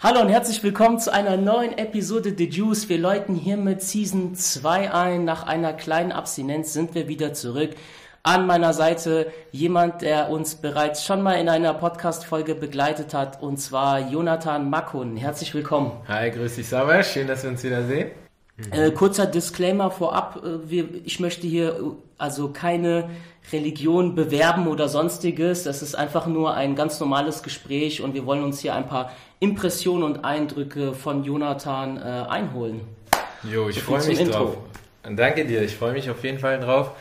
Hallo und herzlich willkommen zu einer neuen Episode The Juice. Wir läuten hiermit Season 2 ein. Nach einer kleinen Abstinenz sind wir wieder zurück. An meiner Seite jemand, der uns bereits schon mal in einer Podcast-Folge begleitet hat, und zwar Jonathan Makun. Herzlich willkommen. Hi, grüß dich, Sauber. Schön, dass wir uns wieder sehen. Äh, kurzer Disclaimer vorab. Äh, wir, ich möchte hier äh, also keine Religion bewerben oder sonstiges. Das ist einfach nur ein ganz normales Gespräch und wir wollen uns hier ein paar Impressionen und Eindrücke von Jonathan äh, einholen. Jo, ich freue mich Intro. drauf. Danke dir, ich freue mich auf jeden Fall drauf.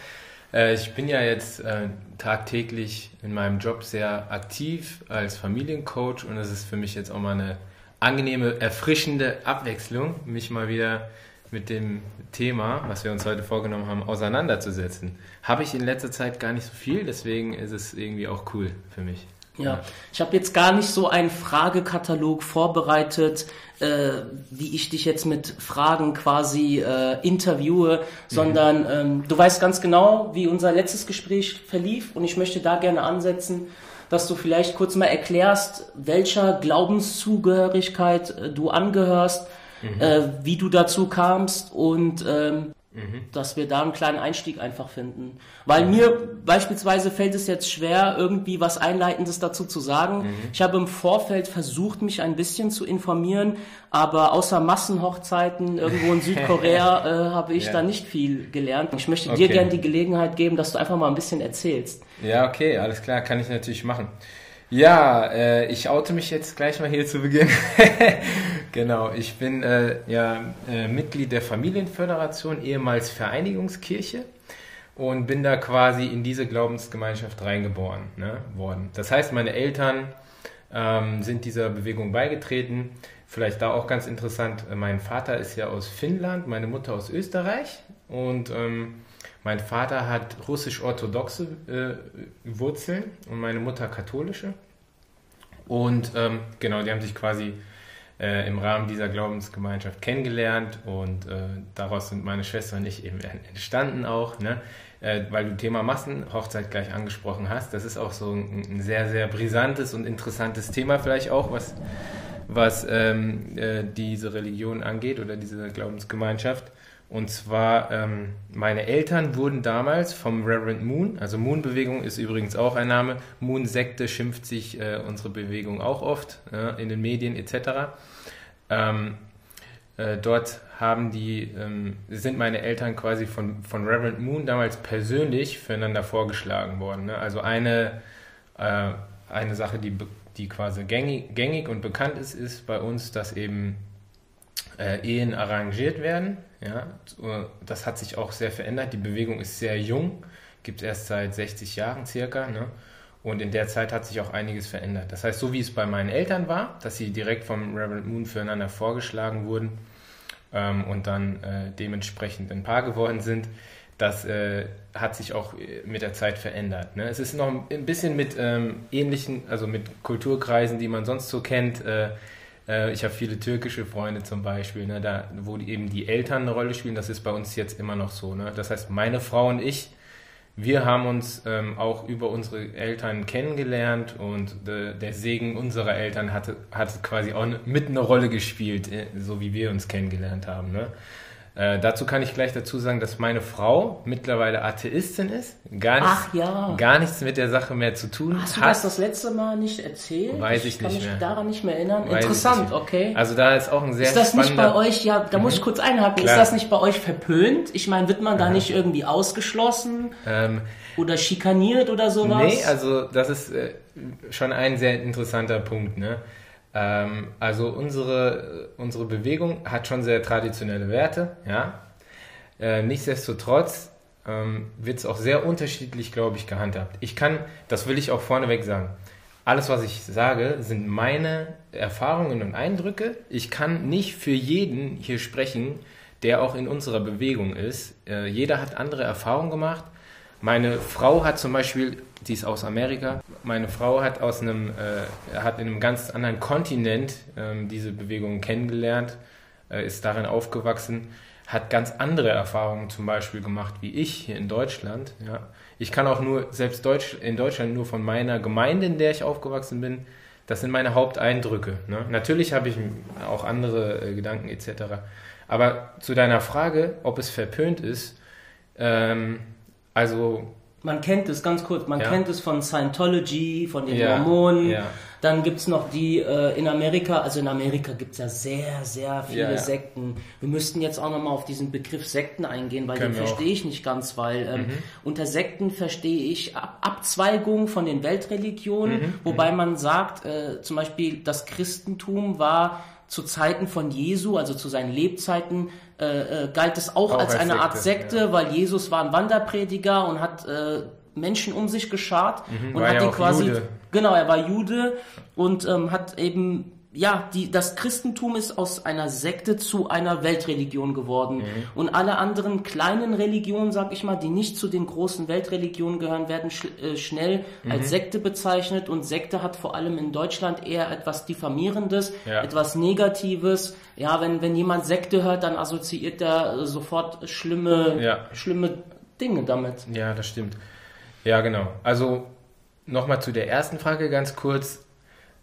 Äh, ich bin ja jetzt äh, tagtäglich in meinem Job sehr aktiv als Familiencoach und es ist für mich jetzt auch mal eine angenehme, erfrischende Abwechslung, mich mal wieder mit dem Thema, was wir uns heute vorgenommen haben, auseinanderzusetzen. Habe ich in letzter Zeit gar nicht so viel, deswegen ist es irgendwie auch cool für mich. Ja, ich habe jetzt gar nicht so einen Fragekatalog vorbereitet, äh, wie ich dich jetzt mit Fragen quasi äh, interviewe, mhm. sondern ähm, du weißt ganz genau, wie unser letztes Gespräch verlief und ich möchte da gerne ansetzen, dass du vielleicht kurz mal erklärst, welcher Glaubenszugehörigkeit äh, du angehörst, mhm. äh, wie du dazu kamst und ähm, mhm. dass wir da einen kleinen Einstieg einfach finden. Weil mhm. mir beispielsweise fällt es jetzt schwer, irgendwie was Einleitendes dazu zu sagen. Mhm. Ich habe im Vorfeld versucht, mich ein bisschen zu informieren, aber außer Massenhochzeiten irgendwo in Südkorea äh, habe ich ja. da nicht viel gelernt. Ich möchte okay. dir gerne die Gelegenheit geben, dass du einfach mal ein bisschen erzählst. Ja, okay, alles klar, kann ich natürlich machen. Ja, äh, ich oute mich jetzt gleich mal hier zu Beginn. genau, ich bin äh, ja äh, Mitglied der Familienföderation, ehemals Vereinigungskirche und bin da quasi in diese Glaubensgemeinschaft reingeboren ne, worden. Das heißt, meine Eltern ähm, sind dieser Bewegung beigetreten. Vielleicht da auch ganz interessant, äh, mein Vater ist ja aus Finnland, meine Mutter aus Österreich und ähm, mein Vater hat russisch-orthodoxe äh, Wurzeln und meine Mutter katholische. Und ähm, genau, die haben sich quasi äh, im Rahmen dieser Glaubensgemeinschaft kennengelernt und äh, daraus sind meine Schwester und ich eben entstanden auch, ne? Äh, weil du Thema Massenhochzeit gleich angesprochen hast. Das ist auch so ein, ein sehr, sehr brisantes und interessantes Thema vielleicht auch, was, was ähm, äh, diese Religion angeht oder diese Glaubensgemeinschaft. Und zwar, ähm, meine Eltern wurden damals vom Reverend Moon, also Moon-Bewegung ist übrigens auch ein Name, Moon-Sekte schimpft sich äh, unsere Bewegung auch oft äh, in den Medien etc. Ähm, äh, dort haben die, ähm, sind meine Eltern quasi von, von Reverend Moon damals persönlich füreinander vorgeschlagen worden. Ne? Also eine, äh, eine Sache, die, die quasi gängig, gängig und bekannt ist, ist bei uns, dass eben äh, Ehen arrangiert werden. Ja, das hat sich auch sehr verändert. Die Bewegung ist sehr jung, gibt es erst seit 60 Jahren circa. Ne? Und in der Zeit hat sich auch einiges verändert. Das heißt, so wie es bei meinen Eltern war, dass sie direkt vom Reverend Moon füreinander vorgeschlagen wurden ähm, und dann äh, dementsprechend ein Paar geworden sind, das äh, hat sich auch äh, mit der Zeit verändert. Ne? Es ist noch ein bisschen mit ähm, ähnlichen, also mit Kulturkreisen, die man sonst so kennt, äh, äh, ich habe viele türkische Freunde zum Beispiel, ne, da, wo die, eben die Eltern eine Rolle spielen. Das ist bei uns jetzt immer noch so. Ne? Das heißt, meine Frau und ich, wir haben uns ähm, auch über unsere Eltern kennengelernt und äh, der Segen unserer Eltern hatte, hat quasi auch mit eine Rolle gespielt, äh, so wie wir uns kennengelernt haben. Ne? Äh, dazu kann ich gleich dazu sagen, dass meine Frau mittlerweile Atheistin ist, gar nichts, Ach, ja. gar nichts mit der Sache mehr zu tun Hast hat. du das das letzte Mal nicht erzählt? Weiß ich, ich kann nicht mich mehr. daran nicht mehr erinnern. Weiß Interessant, okay. Also da ist auch ein sehr Ist das nicht bei euch, ja, da mhm. muss ich mhm. kurz einhaken, Klar. ist das nicht bei euch verpönt? Ich meine, wird man da Aha. nicht irgendwie ausgeschlossen? Ähm, oder schikaniert oder sowas? Nee, also das ist äh, schon ein sehr interessanter Punkt, ne? Ähm, also unsere, unsere Bewegung hat schon sehr traditionelle Werte, ja. Äh, nichtsdestotrotz ähm, wird es auch sehr unterschiedlich, glaube ich, gehandhabt. Ich kann, das will ich auch vorneweg sagen, alles, was ich sage, sind meine Erfahrungen und Eindrücke. Ich kann nicht für jeden hier sprechen, der auch in unserer Bewegung ist. Äh, jeder hat andere Erfahrungen gemacht. Meine Frau hat zum Beispiel, die ist aus Amerika, meine Frau hat aus einem, äh, hat in einem ganz anderen Kontinent äh, diese Bewegung kennengelernt, äh, ist darin aufgewachsen, hat ganz andere Erfahrungen zum Beispiel gemacht wie ich hier in Deutschland. Ja. Ich kann auch nur, selbst Deutsch, in Deutschland nur von meiner Gemeinde, in der ich aufgewachsen bin, Das sind meine Haupteindrücke. Ne? Natürlich habe ich auch andere äh, Gedanken etc. Aber zu deiner Frage, ob es verpönt ist, ähm, also man kennt es ganz kurz, man Ja. kennt es von Scientology, von den Ja, Mormonen. ja. Dann gibt es noch die äh, in Amerika, also in Amerika gibt es ja sehr, sehr viele. Sekten. Wir müssten jetzt auch nochmal auf diesen Begriff Sekten eingehen, weil Können den verstehe ich nicht ganz, weil ähm, unter Sekten verstehe ich Ab Abzweigungen von den Weltreligionen, wobei man sagt, äh, zum Beispiel das Christentum war zu Zeiten von Jesu, also zu seinen Lebzeiten, äh, äh, galt es auch, Auch als als eine Art Sekte, Sekte, weil Jesus war ein Wanderprediger und hat äh, Menschen um sich geschart und Mhm. war hat ja die quasi Jude. genau, er war Jude und ähm, hat eben ja, die, das Christentum ist aus einer Sekte zu einer Weltreligion geworden. Mhm. Und alle anderen kleinen Religionen, sag ich mal, die nicht zu den großen Weltreligionen gehören, werden sch äh, schnell Mhm. als Sekte bezeichnet. Und Sekte hat vor allem in Deutschland eher etwas Diffamierendes, Ja. etwas Negatives. Ja, wenn, wenn jemand Sekte hört, dann assoziiert er sofort schlimme, Ja. schlimme Dinge damit. Ja, das stimmt. Ja, genau. Also nochmal zu der ersten Frage ganz kurz.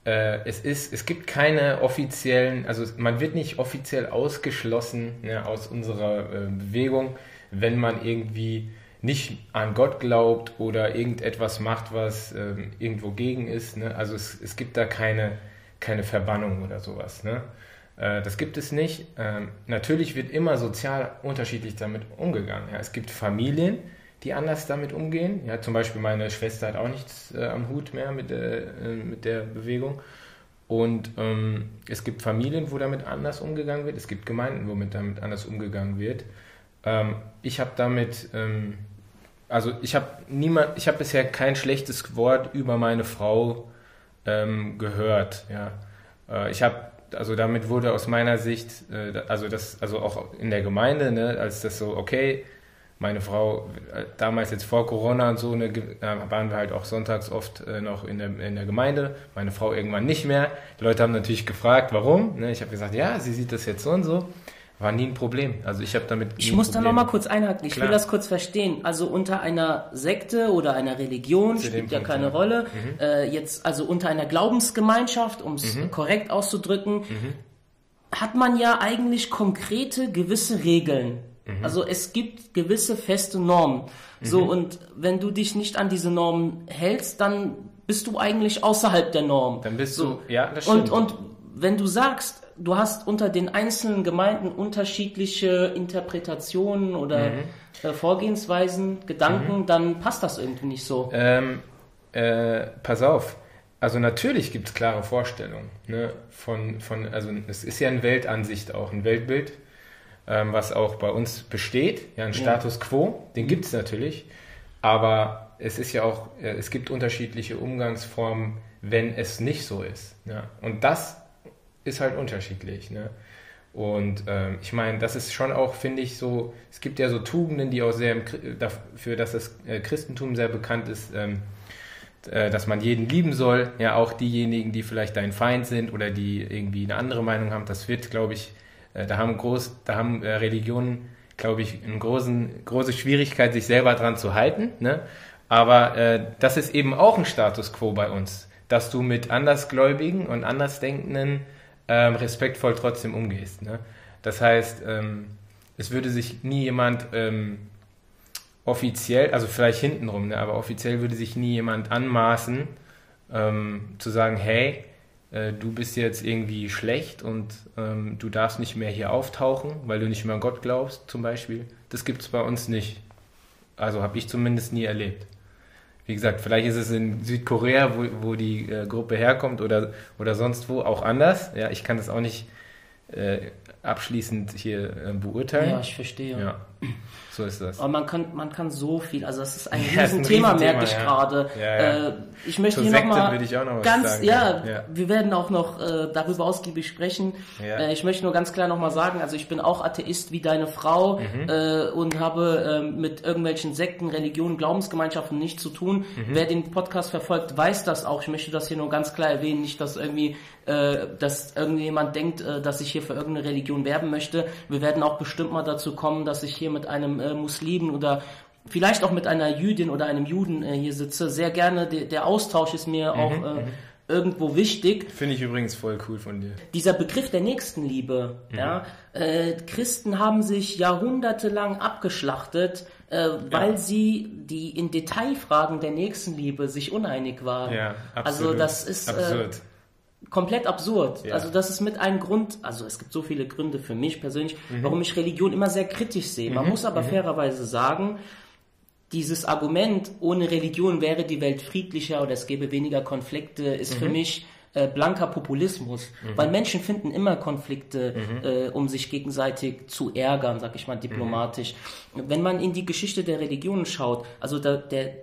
Äh, es, ist, es gibt keine offiziellen, also man wird nicht offiziell ausgeschlossen ne, aus unserer äh, Bewegung, wenn man irgendwie nicht an Gott glaubt oder irgendetwas macht, was ähm, irgendwo gegen ist. Ne? Also es, es gibt da keine, keine Verbannung oder sowas. Ne? Äh, das gibt es nicht. Ähm, natürlich wird immer sozial unterschiedlich damit umgegangen. Ja? Es gibt Familien, die anders damit umgehen. Ja, zum Beispiel meine Schwester hat auch nichts äh, am Hut mehr mit, äh, mit der Bewegung. Und ähm, es gibt Familien, wo damit anders umgegangen wird. Es gibt Gemeinden, wo mit damit anders umgegangen wird. Ähm, ich habe damit, ähm, also ich habe niemand, ich habe bisher kein schlechtes Wort über meine Frau ähm, gehört. Ja, äh, ich habe, also damit wurde aus meiner Sicht, äh, also das, also auch in der Gemeinde, ne, als das so okay meine Frau, damals jetzt vor Corona und so, ne, da waren wir halt auch sonntags oft äh, noch in der, in der Gemeinde. Meine Frau irgendwann nicht mehr. Die Leute haben natürlich gefragt, warum. Ne? Ich habe gesagt, ja, sie sieht das jetzt so und so. War nie ein Problem. Also ich habe damit. Ich muss da nochmal kurz einhaken. Ich Klar. will das kurz verstehen. Also unter einer Sekte oder einer Religion Zu spielt ja Punkt, keine ja. Mhm. Rolle. Äh, jetzt also unter einer Glaubensgemeinschaft, um es korrekt auszudrücken, Mhm. hat man ja eigentlich konkrete gewisse Regeln. Mhm. Also es gibt gewisse feste Normen. So und wenn du dich nicht an diese Normen hältst, dann bist du eigentlich außerhalb der Norm. Dann bist so. du, ja, das Und, stimmt. und wenn du sagst, du hast unter den einzelnen Gemeinden unterschiedliche Interpretationen oder Mhm. äh, Vorgehensweisen, Gedanken, dann passt das irgendwie nicht so. Ähm, äh, pass auf. Also natürlich gibt es klare Vorstellungen. Ne? Von, von, also es ist ja eine Weltansicht auch, ein Weltbild, ähm, was auch bei uns besteht. Ja, ein Status quo, den gibt es natürlich. Aber es ist ja auch, äh, es gibt unterschiedliche Umgangsformen, wenn es nicht so ist. Ja? Und das ist halt unterschiedlich. Ne? Und ähm, ich meine, das ist schon auch, finde ich, so, es gibt ja so Tugenden, die auch sehr dafür, dass das äh, Christentum sehr bekannt ist, ähm, äh, dass man jeden lieben soll, ja auch diejenigen, die vielleicht dein Feind sind oder die irgendwie eine andere Meinung haben, das wird, glaube ich, da haben groß, da haben äh, Religionen, glaube ich, eine großen, große Schwierigkeit, sich selber dran zu halten. Ne? Aber äh, das ist eben auch ein Status quo bei uns, dass du mit Andersgläubigen und Andersdenkenden ähm, respektvoll trotzdem umgehst. Ne? Das heißt, ähm, es würde sich nie jemand ähm, offiziell, also vielleicht hintenrum, ne, aber offiziell würde sich nie jemand anmaßen, ähm, zu sagen, hey, äh, du bist jetzt irgendwie schlecht und ähm, du darfst nicht mehr hier auftauchen, weil du nicht mehr an Gott glaubst, zum Beispiel. Das gibt es bei uns nicht. Also habe ich zumindest nie erlebt. Wie gesagt, vielleicht ist es in Südkorea, wo, wo die äh, Gruppe herkommt oder, oder sonst wo auch anders. Ja, ich kann das auch nicht äh, abschließend hier äh, beurteilen. Ja, ich verstehe. Ja, so ist das. Aber man kann, man kann so viel, also das ist ein Ja, Riesenthema, Riesenthema, merke ich ja. gerade. Ja, ja. Äh, ich möchte Zur hier nochmal noch ganz, sagen. ja, wir werden auch noch äh, darüber ausgiebig sprechen. Äh, ich möchte nur ganz klar nochmal sagen, also ich bin auch Atheist wie deine Frau Mhm. äh, und habe äh, mit irgendwelchen Sekten, Religionen, Glaubensgemeinschaften nichts zu tun. Mhm. Wer den Podcast verfolgt, weiß das auch. Ich möchte das hier nur ganz klar erwähnen, nicht, dass irgendwie, äh, dass irgendjemand denkt, äh, dass ich hier für irgendeine Religion werben möchte. Wir werden auch bestimmt mal dazu kommen, dass ich hier mit einem äh, Muslimen oder vielleicht auch mit einer Jüdin oder einem Juden äh, hier sitze. Sehr gerne, der, der Austausch ist mir auch äh, irgendwo wichtig. Finde ich übrigens voll cool von dir. Dieser Begriff der Nächstenliebe, mhm. ja, äh, Christen haben sich jahrhundertelang abgeschlachtet, äh, weil ja. sie die in Detailfragen der Nächstenliebe sich uneinig waren. Ja, also absolut. Also das ist äh, komplett absurd. Ja. Also das ist mit einem Grund, also es gibt so viele Gründe für mich persönlich, mhm. warum ich Religion immer sehr kritisch sehe. Man mhm. muss aber mhm. fairerweise sagen, dieses Argument, ohne Religion wäre die Welt friedlicher oder es gäbe weniger Konflikte, ist für mhm. mich äh, blanker Populismus, mhm. weil Menschen finden immer Konflikte, mhm. äh, um sich gegenseitig zu ärgern, sag ich mal diplomatisch. Wenn man in die Geschichte der Religionen schaut, also da, der,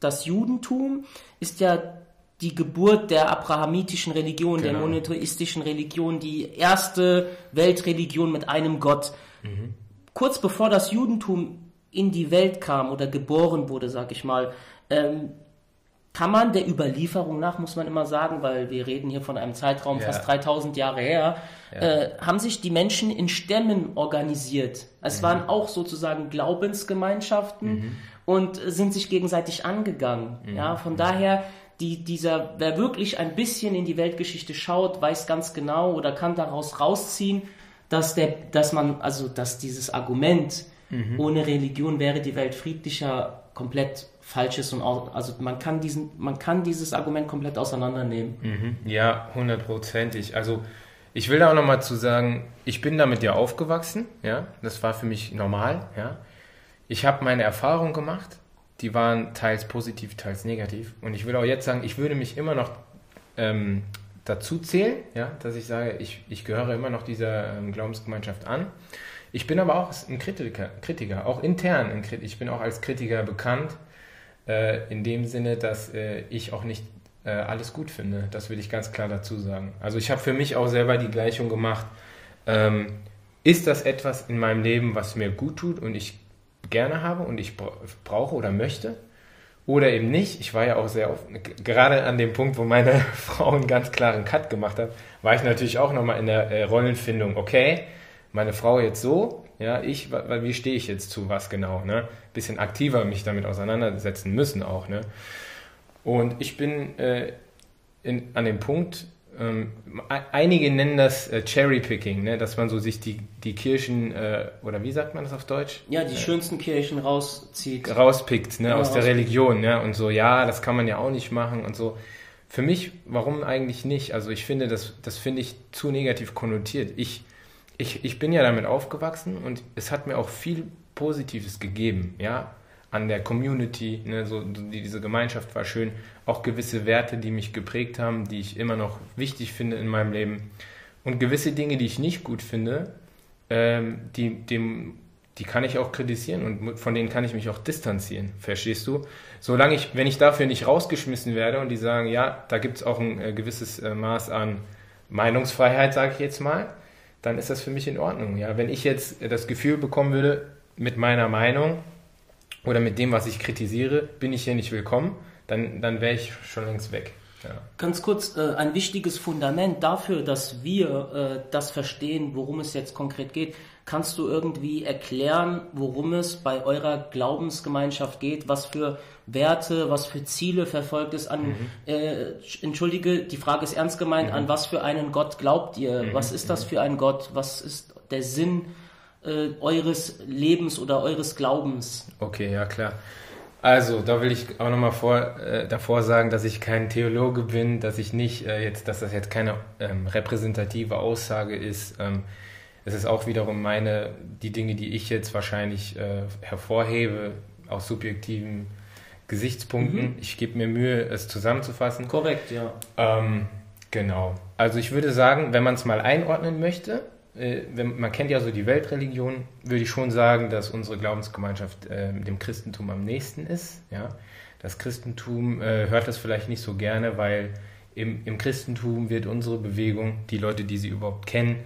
das Judentum ist ja die Geburt der abrahamitischen Religion, genau. der monotheistischen Religion, die erste Weltreligion mit einem Gott. Mhm. Kurz bevor das Judentum in die Welt kam oder geboren wurde, sag ich mal, ähm, kann man der Überlieferung nach, muss man immer sagen, weil wir reden hier von einem Zeitraum ja. fast 3000 Jahre her, ja. äh, haben sich die Menschen in Stämmen organisiert. Es mhm. waren auch sozusagen Glaubensgemeinschaften mhm. und sind sich gegenseitig angegangen. Mhm. Ja, von daher, die, dieser, wer wirklich ein bisschen in die Weltgeschichte schaut, weiß ganz genau oder kann daraus rausziehen, dass der, dass man, also, dass dieses Argument, mhm. ohne Religion wäre die Welt friedlicher, komplett falsch ist und auch, also man kann diesen, man kann dieses Argument komplett auseinandernehmen. Mhm. Ja, hundertprozentig. Also ich will da auch nochmal zu sagen, ich bin damit ja aufgewachsen, ja, das war für mich normal, ja. Ich habe meine Erfahrungen gemacht, die waren teils positiv, teils negativ. Und ich will auch jetzt sagen, ich würde mich immer noch ähm, dazu zählen, ja, dass ich sage, ich, ich gehöre immer noch dieser ähm, Glaubensgemeinschaft an. Ich bin aber auch ein Kritiker, Kritiker auch intern. Ein Kritiker. Ich bin auch als Kritiker bekannt äh, in dem Sinne, dass äh, ich auch nicht äh, alles gut finde. Das will ich ganz klar dazu sagen. Also ich habe für mich auch selber die Gleichung gemacht. Ähm, ist das etwas in meinem Leben, was mir gut tut und ich gerne habe und ich brauche oder möchte? Oder eben nicht. Ich war ja auch sehr oft, gerade an dem Punkt, wo meine Frau einen ganz klaren Cut gemacht hat, war ich natürlich auch nochmal in der äh, Rollenfindung. Okay, meine Frau jetzt so, ja, ich, wie stehe ich jetzt zu was genau, ne? Bisschen aktiver mich damit auseinandersetzen müssen auch, ne? Und ich bin äh, in, an dem Punkt, ähm, einige nennen das äh, Cherry-Picking, ne? dass man so sich die, die Kirchen, äh, oder wie sagt man das auf Deutsch? Ja, die äh, schönsten Kirchen rauszieht. Rauspickt, ne? Ja, aus der Religion, ne? Und so, ja, das kann man ja auch nicht machen und so. Für mich, warum eigentlich nicht? Also ich finde, das, das finde ich zu negativ konnotiert. Ich ich, ich bin ja damit aufgewachsen und es hat mir auch viel Positives gegeben, ja, an der Community, ne, so, die, diese Gemeinschaft war schön, auch gewisse Werte, die mich geprägt haben, die ich immer noch wichtig finde in meinem Leben und gewisse Dinge, die ich nicht gut finde, ähm, die, dem, die kann ich auch kritisieren und von denen kann ich mich auch distanzieren, verstehst du? Solange ich, wenn ich dafür nicht rausgeschmissen werde und die sagen, ja, da gibt es auch ein äh, gewisses äh, Maß an Meinungsfreiheit, sage ich jetzt mal, dann ist das für mich in Ordnung. Ja? Wenn ich jetzt das Gefühl bekommen würde, mit meiner Meinung oder mit dem, was ich kritisiere, bin ich hier nicht willkommen, dann, dann wäre ich schon längst weg. Ja. Ganz kurz, äh, ein wichtiges Fundament dafür, dass wir äh, das verstehen, worum es jetzt konkret geht. Kannst du irgendwie erklären, worum es bei eurer Glaubensgemeinschaft geht, was für Werte, was für Ziele verfolgt es an, mhm. äh, entschuldige, die Frage ist ernst gemeint, mhm. an was für einen Gott glaubt ihr? Mhm. Was ist das mhm. für ein Gott? Was ist der Sinn äh, eures Lebens oder eures Glaubens? Okay, ja klar. Also, da will ich auch nochmal vor, äh, davor sagen, dass ich kein Theologe bin, dass ich nicht äh, jetzt, dass das jetzt keine ähm, repräsentative Aussage ist. Ähm, es ist auch wiederum meine, die Dinge, die ich jetzt wahrscheinlich äh, hervorhebe, aus subjektiven Gesichtspunkten. Mhm. Ich gebe mir Mühe, es zusammenzufassen. Korrekt, ja. Ähm, genau. Also ich würde sagen, wenn man es mal einordnen möchte, wenn, man kennt ja so die Weltreligion, würde ich schon sagen, dass unsere Glaubensgemeinschaft äh, dem Christentum am nächsten ist. Ja? Das Christentum äh, hört das vielleicht nicht so gerne, weil im, im Christentum wird unsere Bewegung, die Leute, die sie überhaupt kennen,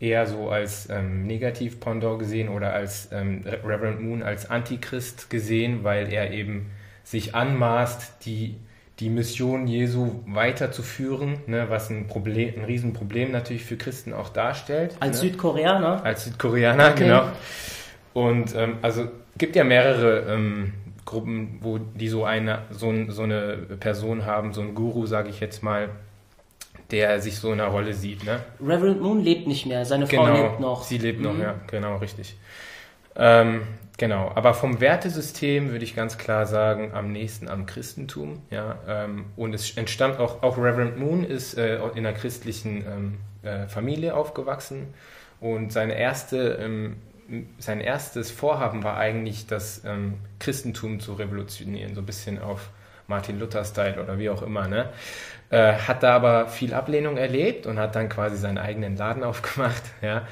eher so als ähm, Negativ-Pendant gesehen oder als ähm, Reverend Moon als Antichrist gesehen, weil er eben sich anmaßt, die, die Mission Jesu weiterzuführen, ne, was ein Problem, ein Riesenproblem natürlich für Christen auch darstellt. Als ne? Südkoreaner? Als Südkoreaner, okay. genau. Und ähm, also gibt ja mehrere ähm, Gruppen, wo die so eine, so, so eine Person haben, so ein Guru, sage ich jetzt mal, der sich so in einer Rolle sieht. Ne? Reverend Moon lebt nicht mehr, seine Frau genau, lebt noch. Sie lebt mhm. noch, ja, genau, richtig. Ähm, genau, aber vom Wertesystem würde ich ganz klar sagen, am nächsten am Christentum. Ja, ähm, und es entstammt auch, auch Reverend Moon ist äh, in einer christlichen ähm, äh, Familie aufgewachsen und seine erste, ähm, sein erstes Vorhaben war eigentlich, das ähm, Christentum zu revolutionieren, so ein bisschen auf Martin Luther-Style oder wie auch immer. Ne? Äh, hat da aber viel Ablehnung erlebt und hat dann quasi seinen eigenen Laden aufgemacht. Ja?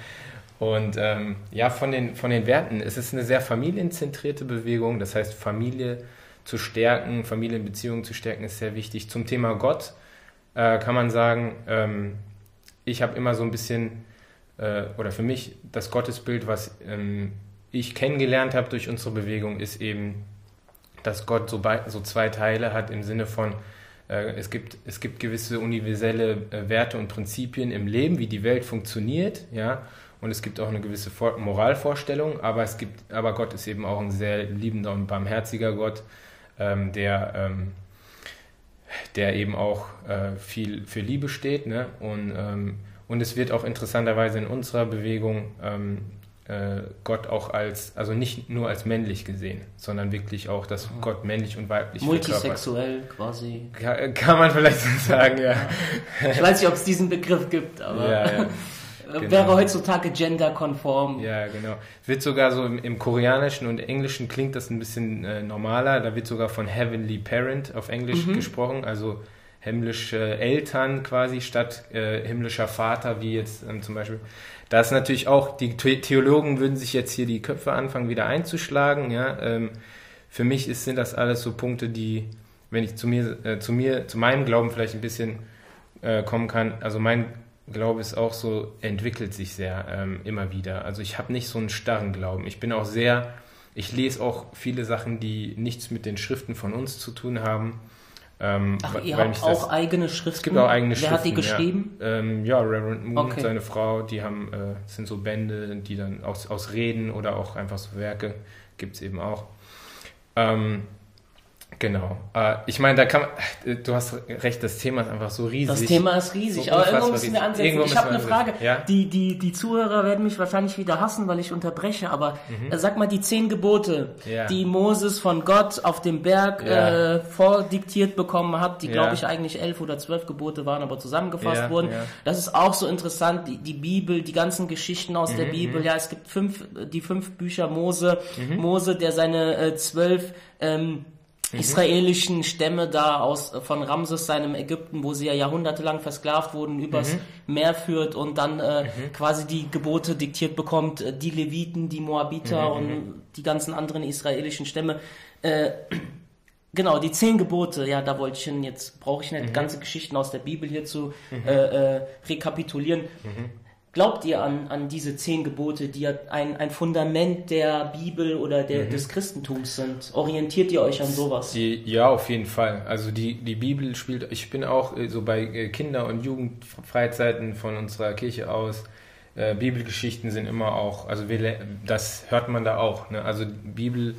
Und ähm, ja, von den, von den Werten, es ist eine sehr familienzentrierte Bewegung, das heißt Familie zu stärken, Familienbeziehungen zu stärken ist sehr wichtig. Zum Thema Gott äh, kann man sagen, ähm, ich habe immer so ein bisschen, äh, oder für mich das Gottesbild, was ähm, ich kennengelernt habe durch unsere Bewegung, ist eben, dass Gott so, so zwei Teile hat im Sinne von, äh, es, gibt, es gibt gewisse universelle äh, Werte und Prinzipien im Leben, wie die Welt funktioniert, ja, und es gibt auch eine gewisse Moralvorstellung, aber es gibt, aber Gott ist eben auch ein sehr liebender und barmherziger Gott, ähm, der ähm, der eben auch äh, viel für Liebe steht. Ne? Und, ähm, und es wird auch interessanterweise in unserer Bewegung ähm, äh, Gott auch als, also nicht nur als männlich gesehen, sondern wirklich auch, dass mhm. Gott männlich und weiblich Multisexuell quasi. Kann, kann, man vielleicht so sagen, ja. Ich weiß nicht, ob es diesen Begriff gibt, aber. Ja, ja. Genau. Wäre heutzutage genderkonform. Ja, genau. Wird sogar so im, im, Koreanischen und Englischen klingt das ein bisschen äh, normaler. Da wird sogar von Heavenly Parent auf Englisch mhm. gesprochen, also himmlische Eltern quasi statt äh, himmlischer Vater, wie jetzt ähm, zum Beispiel. Da ist natürlich auch, die Theologen würden sich jetzt hier die Köpfe anfangen, wieder einzuschlagen. Ja? Ähm, für mich ist, sind das alles so Punkte, die, wenn ich zu mir, äh, zu mir, zu meinem Glauben vielleicht ein bisschen äh, kommen kann, also mein Glaube ist auch so, entwickelt sich sehr ähm, immer wieder. Also ich habe nicht so einen starren Glauben. Ich bin auch sehr, ich lese auch viele Sachen, die nichts mit den Schriften von uns zu tun haben. Ähm, Ach, ihr habt auch das, eigene Schriften? Es gibt auch eigene Wer Schriften. Wer hat die geschrieben? Ja, ähm, ja Reverend Moon, okay. seine Frau, die haben, äh, sind so Bände, die dann aus, aus Reden oder auch einfach so Werke gibt es eben auch. Ähm, Genau. Äh, ich meine, da kann man, du hast recht, das Thema ist einfach so riesig. Das Thema ist riesig, so aber irgendwo müssen wir ansetzen. Irgendwo ich habe eine Frage. Ja? Die, die, die Zuhörer werden mich wahrscheinlich wieder hassen, weil ich unterbreche, aber mhm. äh, sag mal die zehn Gebote, ja. die Moses von Gott auf dem Berg ja. äh, vordiktiert bekommen hat, die glaube ich eigentlich elf oder zwölf Gebote waren, aber zusammengefasst wurden. Das ist auch so interessant, die, die Bibel, die ganzen Geschichten aus mhm. der Bibel. Mhm. Ja, es gibt fünf, die fünf Bücher Mose, mhm. Mose, der seine äh, zwölf ähm, mhm. israelischen Stämme da aus von Ramses seinem Ägypten, wo sie ja jahrhundertelang versklavt wurden, übers mhm. Meer führt und dann äh, mhm. quasi die Gebote diktiert bekommt, äh, die Leviten, die Moabiter mhm. und mhm. die ganzen anderen israelischen Stämme. Äh, Genau, die zehn Gebote, ja, da wollte ich hin. Jetzt brauche ich nicht ganze Geschichten aus der Bibel hier zu äh, äh, rekapitulieren. Glaubt ihr an, an diese zehn Gebote, die ein, ein Fundament der Bibel oder der, mhm. des Christentums sind? Orientiert ihr euch an sowas? Die, ja, auf jeden Fall. Also die, die Bibel spielt, ich bin auch äh, so bei äh, Kinder- und Jugendfreizeiten von unserer Kirche aus. Äh, Bibelgeschichten sind immer auch, also wir, das hört man da auch. Ne? Also Bibel.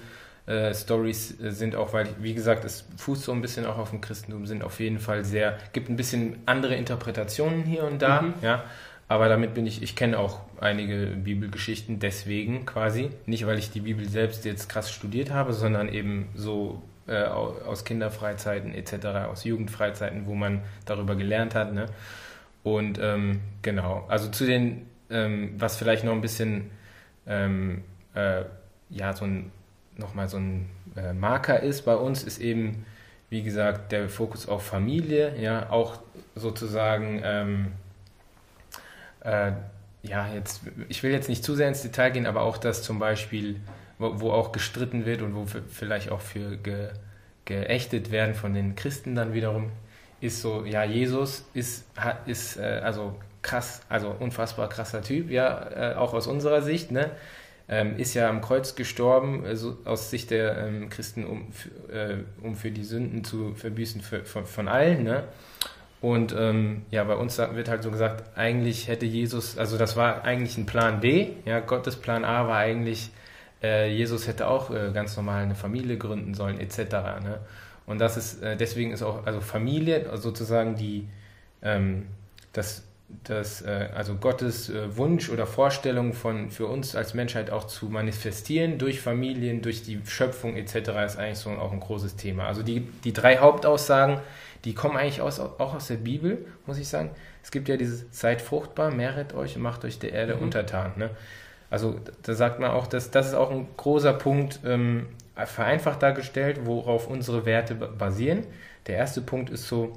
Äh, Stories sind auch, weil, wie gesagt, es fußt so ein bisschen auch auf dem Christentum, sind auf jeden Fall sehr, gibt ein bisschen andere Interpretationen hier und da, mhm. ja, aber damit bin ich, ich kenne auch einige Bibelgeschichten deswegen quasi. Nicht, weil ich die Bibel selbst jetzt krass studiert habe, sondern eben so äh, aus Kinderfreizeiten etc., aus Jugendfreizeiten, wo man darüber gelernt hat. Ne? Und ähm, genau, also zu den, ähm, was vielleicht noch ein bisschen, ähm, äh, ja, so ein, nochmal so ein äh, Marker ist bei uns, ist eben, wie gesagt, der Fokus auf Familie, ja, auch sozusagen, ähm, äh, ja, jetzt, ich will jetzt nicht zu sehr ins Detail gehen, aber auch das zum Beispiel, wo, wo auch gestritten wird und wo vielleicht auch für ge, geächtet werden von den Christen dann wiederum, ist so, ja, Jesus ist, ist äh, also krass, also unfassbar krasser Typ, ja, äh, auch aus unserer Sicht, ne? Ähm, ist ja am Kreuz gestorben, also aus Sicht der ähm, Christen, um, äh, um für die Sünden zu verbüßen für, von, von allen, ne? Und ähm, ja, bei uns wird halt so gesagt, eigentlich hätte Jesus, also das war eigentlich ein Plan B, ja, Gottes Plan A war eigentlich, Äh, Jesus hätte auch äh, ganz normal eine Familie gründen sollen, etc. Ne? Und das ist, äh, deswegen ist auch, also Familie sozusagen die, ähm, das, das, äh, also Gottes äh, Wunsch oder Vorstellung von, für uns als Menschheit auch zu manifestieren durch Familien, durch die Schöpfung etc. ist eigentlich so auch ein großes Thema. Also die, die drei Hauptaussagen, die kommen eigentlich aus, auch aus der Bibel, muss ich sagen. Es gibt ja dieses, seid fruchtbar, mehret euch und macht euch der Erde mhm. untertan. Ne? Also da sagt man auch, dass das ist auch ein großer Punkt, ähm, vereinfacht dargestellt, worauf unsere Werte basieren. Der erste Punkt ist so,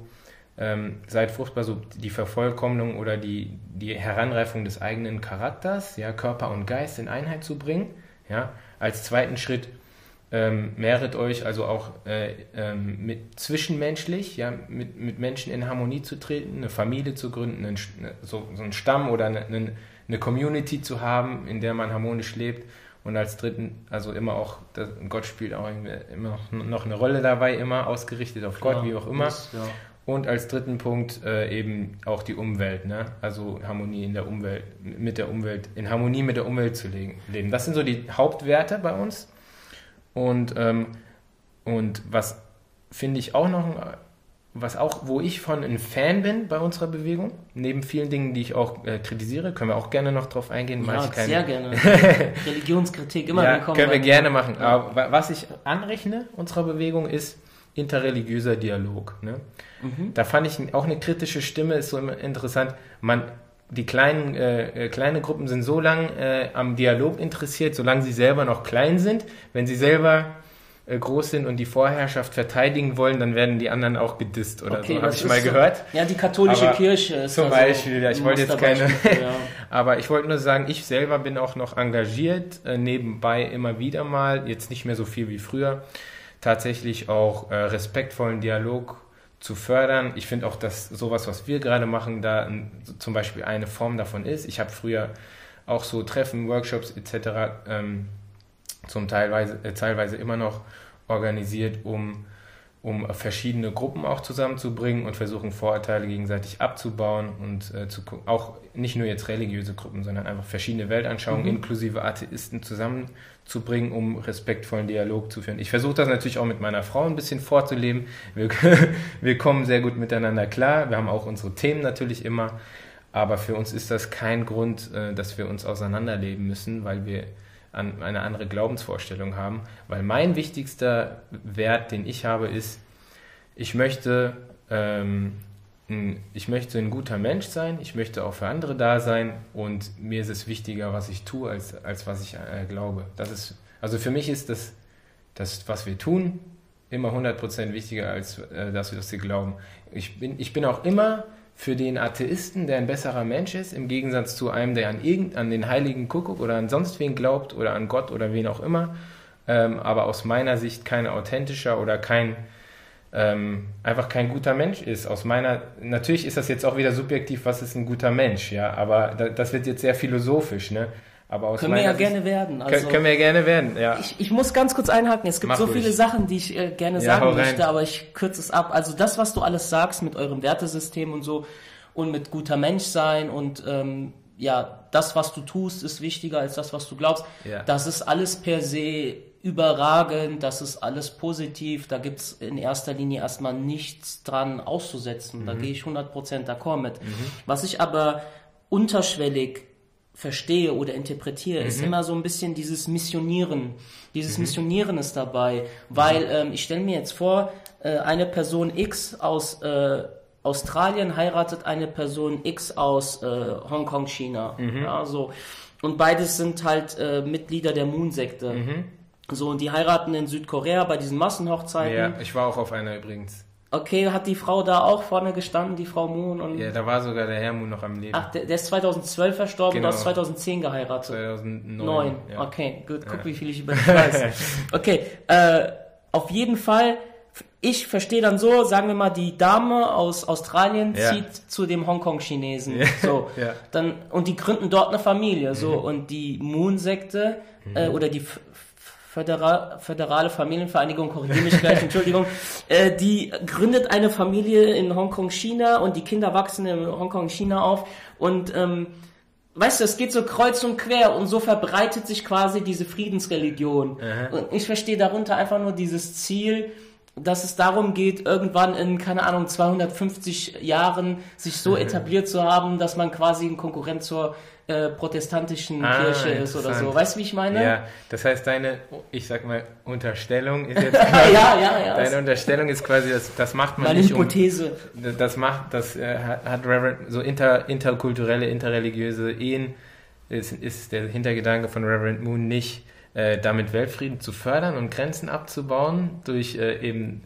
ähm, seid fruchtbar, so die Vervollkommnung oder die, die Heranreifung des eigenen Charakters, ja, Körper und Geist in Einheit zu bringen. Ja. Als zweiten Schritt ähm, mehret euch also auch äh, ähm, mit zwischenmenschlich, ja, mit, mit Menschen in Harmonie zu treten, eine Familie zu gründen, einen, ne, so, so einen Stamm oder eine, eine Community zu haben, in der man harmonisch lebt. Und als dritten, also immer auch, das, Gott spielt auch immer noch eine Rolle dabei, immer ausgerichtet auf Gott, ja, wie auch immer. Das, ja. Und als dritten Punkt äh, eben auch die Umwelt, ne? also Harmonie in der Umwelt, mit der Umwelt, in Harmonie mit der Umwelt zu leben. Das sind so die Hauptwerte bei uns. Und, ähm, und was finde ich auch noch, was auch, wo ich von ein Fan bin bei unserer Bewegung, neben vielen Dingen, die ich auch äh, kritisiere, können wir auch gerne noch drauf eingehen. Ja, ich sehr gerne. Religionskritik immer ja, willkommen. Können wir gerne machen. Aber was ich anrechne unserer Bewegung ist interreligiöser Dialog. Ne? Mhm. Da fand ich auch eine kritische Stimme, ist so interessant. Man, die kleinen, äh, äh, kleine Gruppen sind so lange äh, am Dialog interessiert, solange sie selber noch klein sind. Wenn sie selber äh, groß sind und die Vorherrschaft verteidigen wollen, dann werden die anderen auch gedisst oder okay, so. Habe ich mal so, gehört. Ja, die katholische aber Kirche ist zum Beispiel. Ja, ich wollte jetzt keine. ja. aber ich wollte nur sagen, ich selber bin auch noch engagiert, äh, nebenbei immer wieder mal, jetzt nicht mehr so viel wie früher, tatsächlich auch äh, respektvollen Dialog zu fördern. Ich finde auch, dass sowas, was wir gerade machen, da ein, zum Beispiel eine Form davon ist. Ich habe früher auch so Treffen, Workshops etc. Ähm, zum Teilweise, äh, teilweise immer noch organisiert, um, um verschiedene Gruppen auch zusammenzubringen und versuchen Vorurteile gegenseitig abzubauen und äh, zu, auch nicht nur jetzt religiöse Gruppen, sondern einfach verschiedene Weltanschauungen mhm. inklusive Atheisten zusammenzubringen, um respektvollen Dialog zu führen. Ich versuche das natürlich auch mit meiner Frau ein bisschen vorzuleben. Wir, wir kommen sehr gut miteinander klar. Wir haben auch unsere Themen natürlich immer. Aber für uns ist das kein Grund, äh, dass wir uns auseinanderleben müssen, weil wir an eine andere Glaubensvorstellung haben. Weil mein wichtigster Wert, den ich habe, ist, ich möchte ähm, ich möchte ein guter Mensch sein, ich möchte auch für andere da sein und mir ist es wichtiger, was ich tue, als, als was ich äh, glaube. Das ist, also für mich ist das, das, was wir tun, immer 100% wichtiger, als äh, dass wir das glauben. Ich bin, ich bin auch immer für den Atheisten, der ein besserer Mensch ist, im Gegensatz zu einem, der an, irgend, an den heiligen Kuckuck oder an sonst wen glaubt oder an Gott oder wen auch immer, ähm, aber aus meiner Sicht kein authentischer oder kein ähm, einfach kein guter Mensch ist. Aus meiner, natürlich ist das jetzt auch wieder subjektiv, was ist ein guter Mensch, ja, aber da, das wird jetzt sehr philosophisch, ne? Aber aus können wir ja Sicht, gerne werden. Also, können, wir ja gerne werden, ja. Ich, ich muss ganz kurz einhaken. Es gibt Mach so viele Sachen, die ich äh, gerne ja, sagen möchte, aber ich kürze es ab. Also das, was du alles sagst mit eurem Wertesystem und so und mit guter Mensch sein und ähm, ja, das, was du tust, ist wichtiger als das, was du glaubst. Ja. Das ist alles per se überragend, das ist alles positiv, da gibt es in erster Linie erstmal nichts dran auszusetzen. Mhm. Da gehe ich 100% d'accord mit. Mhm. Was ich aber unterschwellig verstehe oder interpretiere, mhm. ist immer so ein bisschen dieses Missionieren. Dieses mhm. Missionieren ist dabei, weil mhm. ähm, ich stelle mir jetzt vor, äh, eine Person X aus äh, Australien heiratet eine Person X aus äh, Hongkong, China. Mhm. Ja, so. Und beides sind halt äh, Mitglieder der Moon-Sekte. Mhm. So, und die heiraten in Südkorea bei diesen Massenhochzeiten. Ja, ich war auch auf einer übrigens. Okay, hat die Frau da auch vorne gestanden, die Frau Moon? Und ja, da war sogar der Herr Moon noch am Leben. Ach, der, der ist 2012 verstorben genau. und du hast 2010 geheiratet. 2009. 9. Ja. Okay, gut, guck, ja. wie viel ich über dich weiß. okay, äh, auf jeden Fall, ich verstehe dann so, sagen wir mal, die Dame aus Australien ja. zieht zu dem Hongkong-Chinesen. So, ja. dann, und die gründen dort eine Familie. So, mhm. und die Moon-Sekte, mhm. äh, oder die Föderal, Föderale Familienvereinigung, korrigiere mich gleich, Entschuldigung, äh, die gründet eine Familie in Hongkong, China und die Kinder wachsen in Hongkong, China auf und ähm, weißt du, es geht so kreuz und quer und so verbreitet sich quasi diese Friedensreligion. Aha. Und ich verstehe darunter einfach nur dieses Ziel, dass es darum geht, irgendwann in, keine Ahnung, 250 Jahren sich so etabliert zu haben, dass man quasi ein Konkurrent zur äh, protestantischen Ah, Kirche ist oder so. Weißt du, wie ich meine? Ja, das heißt, deine, ich sag mal, Unterstellung ist jetzt ja, ja, ja. Deine Unterstellung ist quasi, das, das macht man Meine nicht um, Hypothese. das macht, das äh, hat hat Reverend, so inter, interkulturelle, interreligiöse Ehen, ist, ist der Hintergedanke von Reverend Moon nicht, äh, damit Weltfrieden zu fördern und Grenzen abzubauen, durch äh, eben,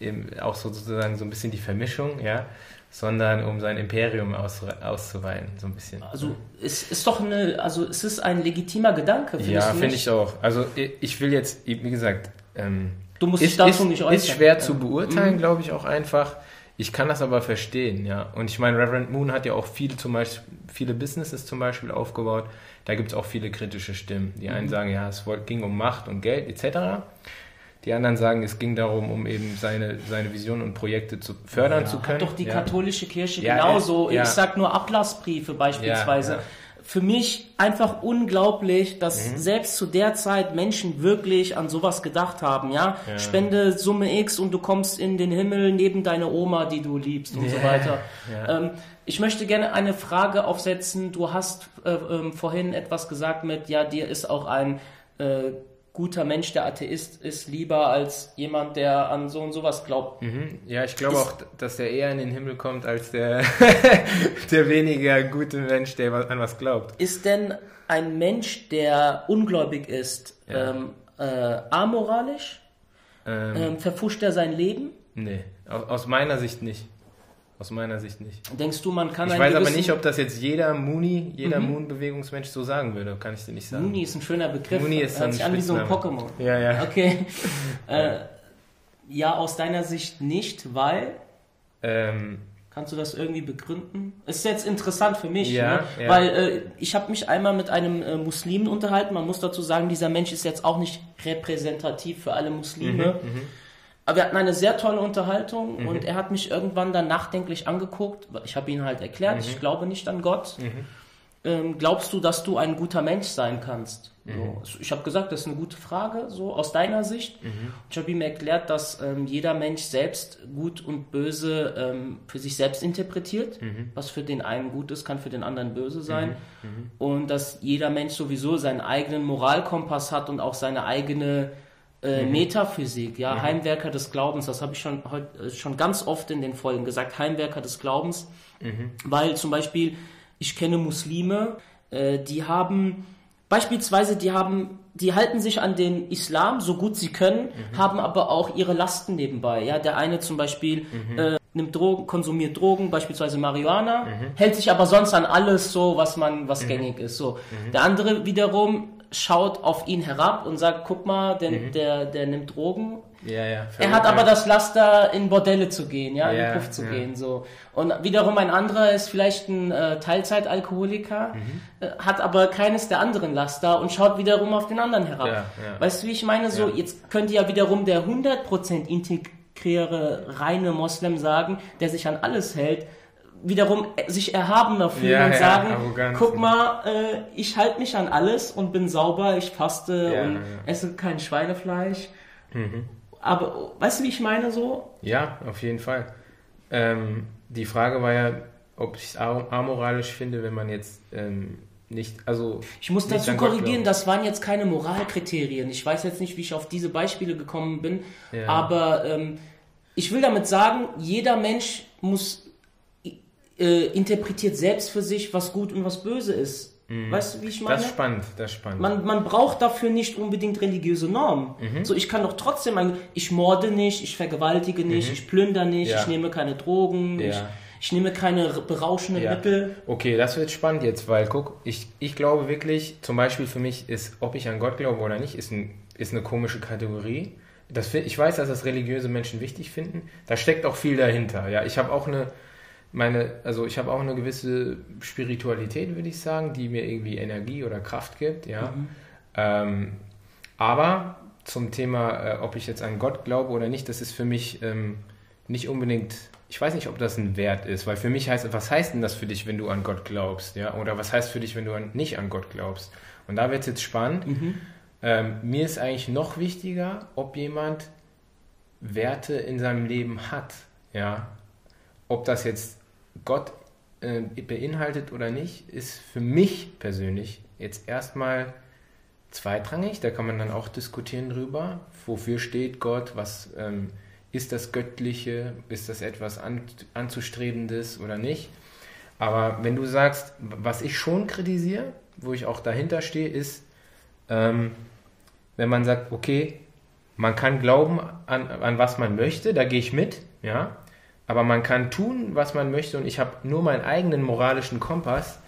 eben auch so, sozusagen so ein bisschen die Vermischung, ja, sondern um sein Imperium aus, auszuweiten, so ein bisschen. Also es ist doch eine, also es ist ein legitimer Gedanke, findest ja, finde ich auch. Also ich will jetzt, wie gesagt, ähm, Du musst dich ist, dazu ist, nicht äußern. ist schwer Ja. zu beurteilen, glaube ich auch einfach. Ich kann das aber verstehen, ja. Und ich meine, Reverend Moon hat ja auch viele, zum Beispiel, viele Businesses zum Beispiel aufgebaut. Da gibt es auch viele kritische Stimmen. Die Mhm. einen sagen, ja, es ging um Macht und Geld etc. Die anderen sagen, es ging darum, um eben seine, seine Vision und Projekte zu fördern Ja, zu können. Hat doch die ja. katholische Kirche Ja, genauso. Ich sag nur Ablassbriefe beispielsweise. Für mich einfach unglaublich, dass Mhm. selbst zu der Zeit Menschen wirklich an sowas gedacht haben, ja? Ja. Spende Summe X und du kommst in den Himmel neben deine Oma, die du liebst und so Ja, weiter. ja. Ähm, ich möchte gerne eine Frage aufsetzen. Du hast äh, ähm, vorhin etwas gesagt mit, ja, dir ist auch ein äh, guter Mensch, der Atheist ist, lieber als jemand, der an so und sowas glaubt. Mhm. Ja, ich glaube auch, dass der eher in den Himmel kommt als der, der weniger gute Mensch, der an was glaubt. Ist denn ein Mensch, der ungläubig ist, Ja. ähm, äh, amoralisch? Ähm, Ähm, verfuscht er sein Leben? Nee, aus meiner Sicht nicht. Aus meiner Sicht nicht. Denkst du, man kann Ich weiß aber nicht, ob das jetzt jeder Mooney, jeder Moon-Bewegungsmensch so sagen würde. Kann ich dir nicht sagen. Mooney ist ein schöner Begriff. Mooney ist Hört ein sich an wie so ein. Pokémon. Ja, ja. Okay. äh, ja, aus deiner Sicht nicht, weil Ähm, Kannst du das irgendwie begründen? Ist jetzt interessant für mich, Ja, ne? ja. weil äh, ich habe mich einmal mit einem äh, Muslimen unterhalten. Man muss dazu sagen, dieser Mensch ist jetzt auch nicht repräsentativ für alle Muslime. Mhm, Aber wir hatten eine sehr tolle Unterhaltung und er hat mich irgendwann dann nachdenklich angeguckt. Ich habe ihn halt erklärt, Mhm. ich glaube nicht an Gott. Ähm, glaubst du, dass du ein guter Mensch sein kannst? Mhm. So, ich habe gesagt, das ist eine gute Frage, so aus deiner Sicht. Mhm. Ich habe ihm erklärt, dass ähm, jeder Mensch selbst gut und böse ähm, für sich selbst interpretiert. Mhm. Was für den einen gut ist, kann für den anderen böse sein. Und dass jeder Mensch sowieso seinen eigenen Moralkompass hat und auch seine eigene äh, Metaphysik, ja, Heimwerker des Glaubens, das habe ich schon heut, äh, schon ganz oft in den Folgen gesagt, Heimwerker des Glaubens, weil zum Beispiel ich kenne Muslime, äh, die haben beispielsweise, die haben, die halten sich an den Islam so gut sie können, haben aber auch ihre Lasten nebenbei. Ja, der eine zum Beispiel äh, nimmt Drogen, konsumiert Drogen, beispielsweise Marihuana, hält sich aber sonst an alles so, was man, was gängig ist. So, der andere wiederum schaut auf ihn herab und sagt, guck mal, der, der, der nimmt Drogen, ja, ja. er hat aber das Laster, in Bordelle zu gehen, ja, in Ja, den Puff zu gehen, so. Und wiederum ein anderer ist vielleicht ein äh, Teilzeitalkoholiker, Mhm. äh, hat aber keines der anderen Laster und schaut wiederum auf den anderen herab. Weißt du, wie ich meine? So, jetzt könnte ja wiederum der 100% integriere, reine Moslem sagen, der sich an alles hält, wiederum sich erhabener fühlen Ja, und ja, sagen, Arroganz, guck mal, äh, ich halte mich an alles und bin sauber, ich faste Ja, und esse kein Schweinefleisch. Mhm. Aber weißt du, wie ich meine so? Ja, auf jeden Fall. Ähm, die Frage war ja, ob ich es amoralisch finde, wenn man jetzt ähm, nicht, also Ich muss dazu korrigieren, das waren jetzt keine Moralkriterien. Ich weiß jetzt nicht, wie ich auf diese Beispiele gekommen bin, aber ähm, ich will damit sagen, jeder Mensch muss äh, interpretiert selbst für sich, was gut und was böse ist. Weißt du, wie ich meine? Mhm. Das ist spannend, das ist spannend. Man, man braucht dafür nicht unbedingt religiöse Normen. Mhm. So, ich kann doch trotzdem, ein- ich morde nicht, ich vergewaltige nicht, ich plündere nicht, Mhm. Ja. ich nehme keine Drogen, Ja. ich, ich nehme keine berauschenden Ja. Mittel. Okay, das wird spannend jetzt, weil guck, ich, ich glaube wirklich, zum Beispiel für mich ist, ob ich an Gott glaube oder nicht, ist, ein, ist eine komische Kategorie. Das, ich weiß, dass das religiöse Menschen wichtig finden. Da steckt auch viel dahinter. Ja, ich habe auch eine, meine, also ich habe auch eine gewisse Spiritualität, würde ich sagen, die mir irgendwie Energie oder Kraft gibt. Ja, ähm, aber zum Thema, äh, ob ich jetzt an Gott glaube oder nicht, das ist für mich ähm, nicht unbedingt ich weiß nicht, ob das ein Wert ist, weil für mich heißt, was heißt denn das für dich, wenn du an Gott glaubst, ja? Oder was heißt für dich, wenn du an, nicht an Gott glaubst? Und da wird es jetzt spannend. Mhm. Ähm, mir ist eigentlich noch wichtiger, ob jemand Werte in seinem Leben hat, ja? Ob das jetzt Gott äh, beinhaltet oder nicht, ist für mich persönlich jetzt erstmal zweitrangig. Da kann man dann auch diskutieren drüber, wofür steht Gott, was ähm, ist das Göttliche, ist das etwas an, anzustrebendes oder nicht. Aber wenn du sagst, was ich schon kritisiere, wo ich auch dahinter stehe, ist, ähm, wenn man sagt, okay, man kann glauben an, an was man möchte, da gehe ich mit, ja, aber man kann tun, was man möchte und ich habe nur meinen eigenen moralischen Kompass.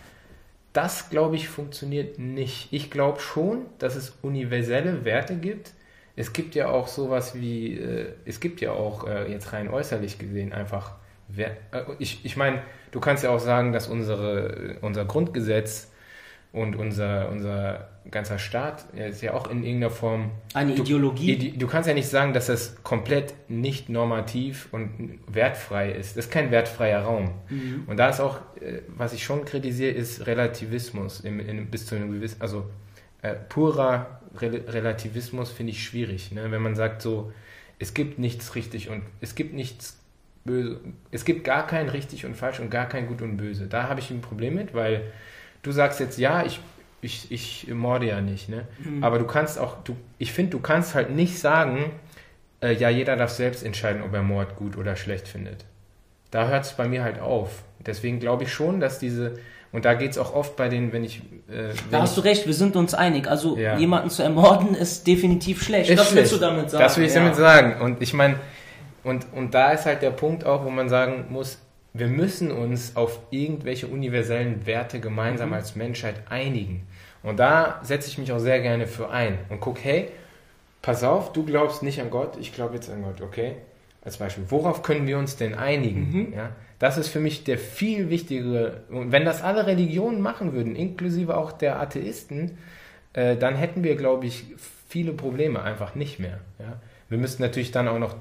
Das, glaube ich, funktioniert nicht. Ich glaube schon, dass es universelle Werte gibt, es gibt ja auch sowas wie, äh, es gibt ja auch äh, jetzt rein äußerlich gesehen einfach, wer, äh, ich, ich meine, du kannst ja auch sagen, dass unsere, unser Grundgesetz und unser, unser ganzer Staat ist ja auch in irgendeiner Form. Eine du, Ideologie. Du kannst ja nicht sagen, dass das komplett nicht normativ und wertfrei ist. Das ist kein wertfreier Raum. Mhm. Und da ist auch, äh, was ich schon kritisiere, ist Relativismus im, in, bis zu einem gewissen, also äh, purer Rel Relativismus finde ich schwierig. Ne? Wenn man sagt so, es gibt nichts richtig und es gibt nichts böse, es gibt gar kein richtig und falsch und gar kein gut und böse. Da habe ich ein Problem mit, weil du sagst jetzt, ja, ich, ich, ich morde ja nicht, ne? Mhm. Aber du kannst auch, du, ich finde, du kannst halt nicht sagen, äh, ja, jeder darf selbst entscheiden, ob er Mord gut oder schlecht findet. Da hört es bei mir halt auf. Deswegen glaube ich schon, dass diese, und da geht es auch oft bei den, wenn ich. Äh, wenn da hast du recht, wir sind uns einig. Also ja. jemanden zu ermorden ist definitiv schlecht. Ist das schlecht. willst du damit sagen. Das will ich ja. damit sagen. Und ich meine, und, und da ist halt der Punkt auch, wo man sagen muss, wir müssen uns auf irgendwelche universellen Werte gemeinsam mhm. als Menschheit einigen. Und da setze ich mich auch sehr gerne für ein und guck, hey, pass auf, du glaubst nicht an Gott, ich glaube jetzt an Gott, okay? Als Beispiel, worauf können wir uns denn einigen? Mhm. Ja? Das ist für mich der viel wichtigere. Und wenn das alle Religionen machen würden, inklusive auch der Atheisten, äh, dann hätten wir, glaube ich, viele Probleme einfach nicht mehr. Ja? Wir müssten natürlich dann auch noch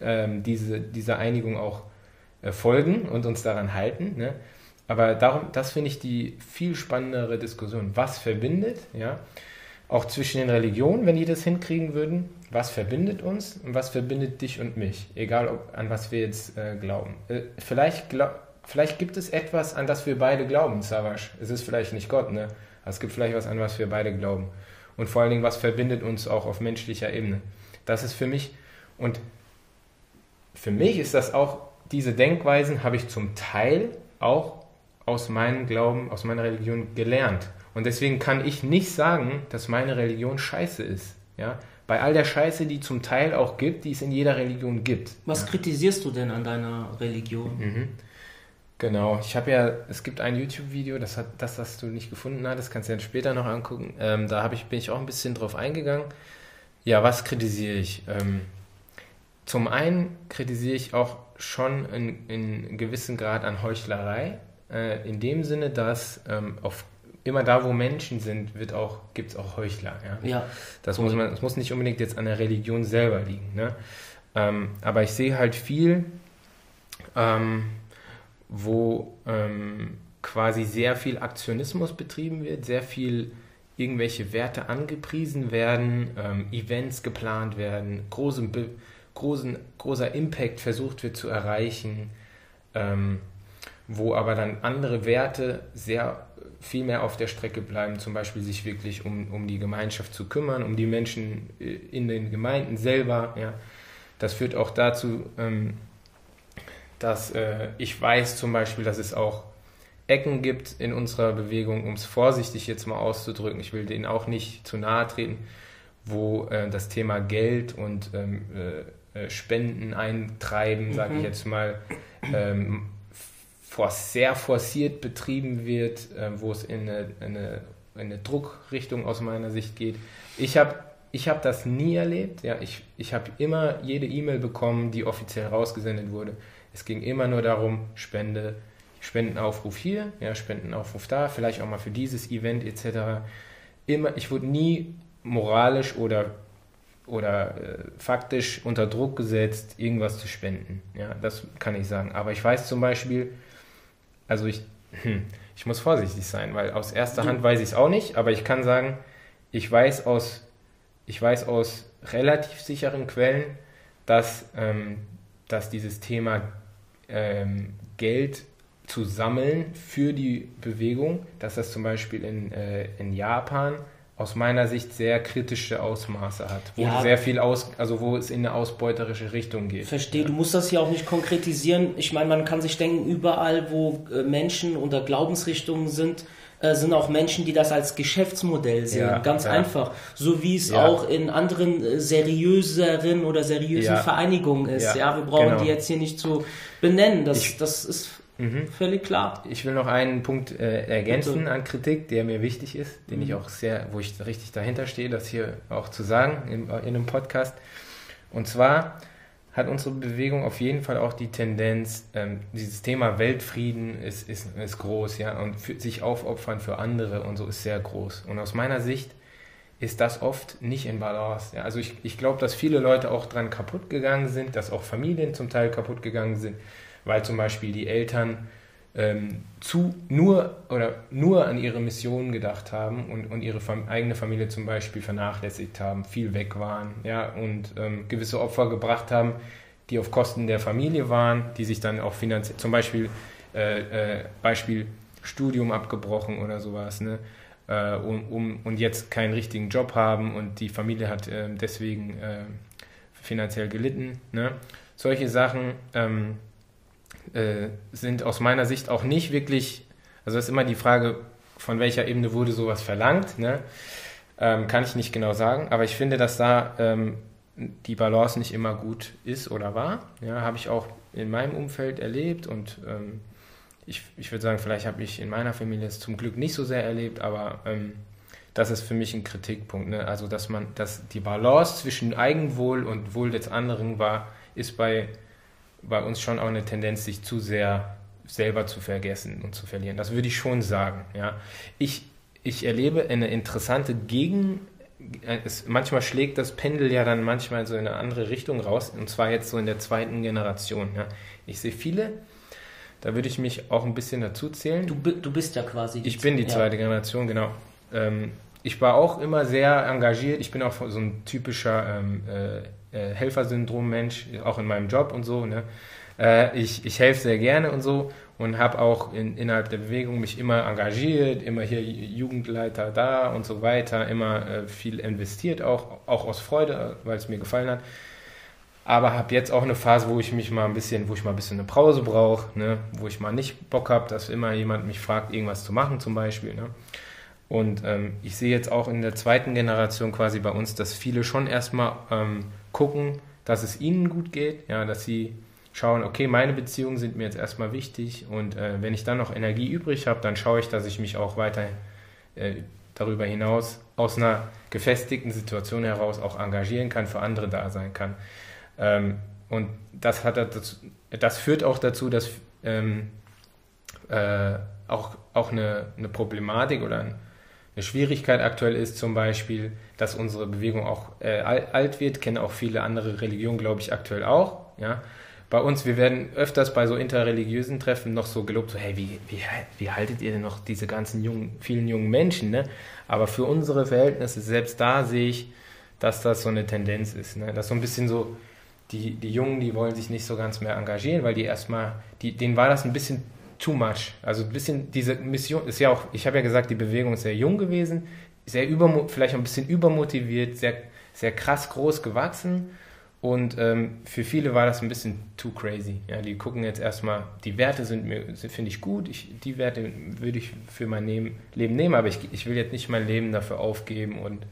ähm, diese, dieser Einigung auch äh, folgen und uns daran halten. Ne? Aber darum, das finde ich die viel spannendere Diskussion. Was verbindet, ja? Auch zwischen den Religionen, wenn die das hinkriegen würden, was verbindet uns und was verbindet dich und mich, egal ob, an was wir jetzt äh, glauben. Äh, vielleicht, glaub, vielleicht gibt es etwas, an das wir beide glauben, Savasch. Es ist vielleicht nicht Gott, ne? Es gibt vielleicht was, an was wir beide glauben. Und vor allen Dingen, was verbindet uns auch auf menschlicher Ebene. Das ist für mich, und für mich ist das auch, diese Denkweisen habe ich zum Teil auch aus meinem Glauben, aus meiner Religion gelernt. Und deswegen kann ich nicht sagen, dass meine Religion scheiße ist. Ja? bei all der Scheiße, die zum Teil auch gibt, die es in jeder Religion gibt. Was ja. kritisierst du denn an deiner Religion? Mhm. Genau, ich habe ja, es gibt ein YouTube-Video, das hat das, was du nicht gefunden hast, das kannst du dann später noch angucken. Ähm, da ich, bin ich auch ein bisschen drauf eingegangen. Ja, was kritisiere ich? Ähm, zum einen kritisiere ich auch schon in, in gewissem Grad an Heuchlerei, äh, in dem Sinne, dass ähm, auf immer da, wo Menschen sind, wird auch, gibt es auch Heuchler. Ja? ja. Das, muss man, das muss nicht unbedingt jetzt an der Religion selber liegen. Ne? Ähm, aber ich sehe halt viel, ähm, wo ähm, quasi sehr viel Aktionismus betrieben wird, sehr viel irgendwelche Werte angepriesen werden, ähm, Events geplant werden, großen, großen, großer Impact versucht wird zu erreichen, ähm, wo aber dann andere Werte sehr viel mehr auf der Strecke bleiben, zum Beispiel sich wirklich um, um die Gemeinschaft zu kümmern, um die Menschen äh, in den Gemeinden selber. Ja. Das führt auch dazu, ähm, dass äh, ich weiß zum Beispiel, dass es auch Ecken gibt in unserer Bewegung, um es vorsichtig jetzt mal auszudrücken, ich will denen auch nicht zu nahe treten, wo äh, das Thema Geld und ähm, äh, äh Spenden eintreiben, mhm. sage ich jetzt mal, ähm, sehr forciert betrieben wird, äh, wo es in eine, eine, eine, Druckrichtung aus meiner Sicht geht. Ich habe ich hab das nie erlebt. Ja, ich ich habe immer jede E-Mail bekommen, die offiziell rausgesendet wurde. Es ging immer nur darum, Spende, Spendenaufruf hier, ja, Spendenaufruf da, vielleicht auch mal für dieses Event etc. Immer, ich wurde nie moralisch oder oder äh, faktisch unter Druck gesetzt, irgendwas zu spenden. Ja, das kann ich sagen. Aber ich weiß zum Beispiel, also ich, hm, ich muss vorsichtig sein, weil aus erster Hand weiß ich es auch nicht, aber ich kann sagen, ich weiß aus, ich weiß aus relativ sicheren Quellen, dass, ähm, dass dieses Thema ähm, Geld zu sammeln für die Bewegung, dass das zum Beispiel in, äh, in Japan aus meiner Sicht sehr kritische Ausmaße hat, wo ja, sehr viel aus, also wo es in eine ausbeuterische Richtung geht. Verstehe, ja. du musst das ja auch nicht konkretisieren. Ich meine, man kann sich denken, überall, wo äh, Menschen oder Glaubensrichtungen sind, äh, sind auch Menschen, die das als Geschäftsmodell sehen. Ja, Ganz einfach. So wie es auch in anderen äh, seriöseren oder seriösen Vereinigungen ist. Ja, wir brauchen genau. die jetzt hier nicht zu benennen. Das, ich, das ist Mhm. Völlig klar. Ich will noch einen Punkt äh, ergänzen Bitte. an Kritik, der mir wichtig ist, den mhm. ich auch sehr, wo ich richtig dahinter stehe, das hier auch zu sagen in, in einem Podcast. Und zwar hat unsere Bewegung auf jeden Fall auch die Tendenz, ähm, dieses Thema Weltfrieden ist, ist, ist groß, ja, und für, sich aufopfern für andere und so ist sehr groß. Und aus meiner Sicht ist das oft nicht in Balance. Ja. Also ich, ich glaube, dass viele Leute auch dran kaputt gegangen sind, dass auch Familien zum Teil kaputt gegangen sind weil zum Beispiel die Eltern ähm, zu, nur oder nur an ihre Mission gedacht haben und, und ihre Fam eigene Familie zum Beispiel vernachlässigt haben, viel weg waren, ja, und ähm, gewisse Opfer gebracht haben, die auf Kosten der Familie waren, die sich dann auch finanziell, zum Beispiel äh, äh, Beispiel Studium abgebrochen oder sowas, ne? Äh, um, um, und jetzt keinen richtigen Job haben und die Familie hat äh, deswegen äh, finanziell gelitten. Ne? Solche Sachen ähm, äh, sind aus meiner Sicht auch nicht wirklich, also ist immer die Frage, von welcher Ebene wurde sowas verlangt, ne? ähm, kann ich nicht genau sagen, aber ich finde, dass da ähm, die Balance nicht immer gut ist oder war. Ja, habe ich auch in meinem Umfeld erlebt und ähm, ich, ich würde sagen, vielleicht habe ich in meiner Familie es zum Glück nicht so sehr erlebt, aber ähm, das ist für mich ein Kritikpunkt. Ne? Also, dass man, dass die Balance zwischen Eigenwohl und Wohl des anderen war, ist bei bei uns schon auch eine Tendenz, sich zu sehr selber zu vergessen und zu verlieren. Das würde ich schon sagen. Ja. Ich, ich erlebe eine interessante Gegen... Es, manchmal schlägt das Pendel ja dann manchmal so in eine andere Richtung raus, und zwar jetzt so in der zweiten Generation. Ja. Ich sehe viele, da würde ich mich auch ein bisschen dazu zählen. Du, du bist ja quasi. Ich bin die zweite ja. Generation, genau. Ähm, ich war auch immer sehr engagiert. Ich bin auch so ein typischer ähm, äh, äh, Helfersyndrom-Mensch, auch in meinem Job und so. Ne? Äh, ich, ich helfe sehr gerne und so und habe auch in, innerhalb der Bewegung mich immer engagiert, immer hier Jugendleiter da und so weiter, immer äh, viel investiert, auch, auch aus Freude, weil es mir gefallen hat. Aber habe jetzt auch eine Phase, wo ich mich mal ein bisschen, wo ich mal ein bisschen eine Pause brauche, ne? wo ich mal nicht Bock habe, dass immer jemand mich fragt, irgendwas zu machen zum Beispiel. Ne? Und ähm, ich sehe jetzt auch in der zweiten Generation quasi bei uns, dass viele schon erstmal ähm, gucken, dass es ihnen gut geht, ja, dass sie schauen, okay, meine Beziehungen sind mir jetzt erstmal wichtig und äh, wenn ich dann noch Energie übrig habe, dann schaue ich, dass ich mich auch weiter äh, darüber hinaus aus einer gefestigten Situation heraus auch engagieren kann, für andere da sein kann. Ähm, und das, hat dazu, das führt auch dazu, dass ähm, äh, auch, auch eine, eine Problematik oder ein, eine Schwierigkeit aktuell ist zum Beispiel, dass unsere Bewegung auch äh, alt wird, kennen auch viele andere Religionen, glaube ich, aktuell auch. Ja. Bei uns, wir werden öfters bei so interreligiösen Treffen noch so gelobt, so, hey, wie, wie, wie haltet ihr denn noch diese ganzen jungen, vielen jungen Menschen? Ne? Aber für unsere Verhältnisse, selbst da sehe ich, dass das so eine Tendenz ist. Ne? Dass so ein bisschen so, die, die Jungen, die wollen sich nicht so ganz mehr engagieren, weil die erstmal, die, denen war das ein bisschen too much. Also ein bisschen diese Mission ist ja auch, ich habe ja gesagt, die Bewegung ist sehr jung gewesen, sehr über, vielleicht ein bisschen übermotiviert, sehr, sehr krass groß gewachsen. Und ähm, für viele war das ein bisschen too crazy. Ja, die gucken jetzt erstmal, die Werte sind mir, finde ich gut, ich, die Werte würde ich für mein Leben, nehmen, aber ich, ich will jetzt nicht mein Leben dafür aufgeben und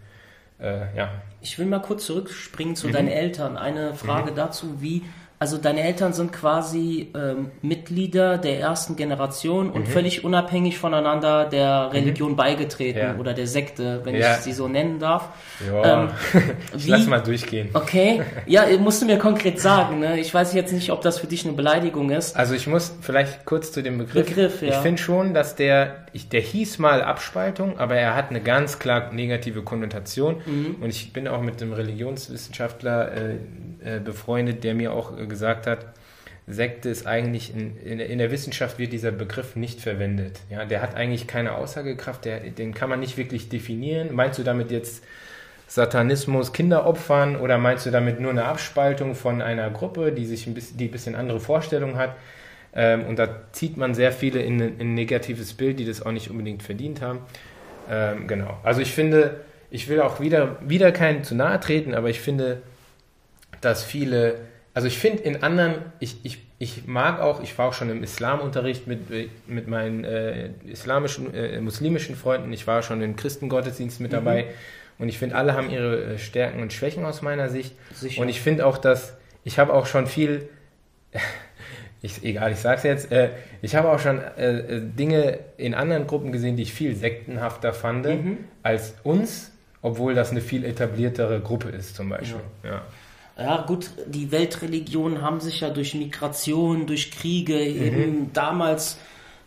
äh, ja. Ich will mal kurz zurückspringen zu mhm. deinen Eltern. Eine Frage mhm. dazu, wie Also deine Eltern sind quasi ähm, Mitglieder der ersten Generation und völlig unabhängig voneinander der Religion beigetreten Ja. oder der Sekte, wenn Ja. ich sie so nennen darf. Ja, Ähm, ich wie- lass mal durchgehen. Okay, ja, musst du mir konkret sagen. Ne? Ich weiß jetzt nicht, ob das für dich eine Beleidigung ist. Also ich muss vielleicht kurz zu dem Begriff. Begriff, ja. Ich finde schon, dass der, ich, der hieß mal Abspaltung, aber er hat eine ganz klar negative Konnotation. Mhm. Und ich bin auch mit einem Religionswissenschaftler äh, äh, befreundet, der mir auch äh, gesagt hat, Sekte ist eigentlich, in, in, der- in der Wissenschaft wird dieser Begriff nicht verwendet. Ja, der hat eigentlich keine Aussagekraft, der, den kann man nicht wirklich definieren. Meinst du damit jetzt Satanismus Kinderopfern oder meinst du damit nur eine Abspaltung von einer Gruppe, die sich ein bisschen, die ein bisschen andere Vorstellungen hat? Ähm, und da zieht man sehr viele in, in ein negatives Bild, die das auch nicht unbedingt verdient haben. Ähm, genau. Also ich finde, ich will auch wieder, wieder keinen zu nahe treten, aber ich finde, dass viele, also ich finde in anderen, ich, ich, ich mag auch, ich war auch schon im Islamunterricht mit, mit meinen äh, islamischen, äh, muslimischen Freunden, ich war schon im Christengottesdienst mit dabei und ich finde, alle haben ihre äh, Stärken und Schwächen aus meiner Sicht Sicher. und ich finde auch, dass, ich habe auch schon viel, ich, egal, ich sag's jetzt, äh, ich habe auch schon äh, äh, Dinge in anderen Gruppen gesehen, die ich viel sektenhafter fand Mhm. als uns, obwohl das eine viel etabliertere Gruppe ist zum Beispiel. Ja. Ja, gut, die Weltreligionen haben sich ja durch Migration, durch Kriege eben damals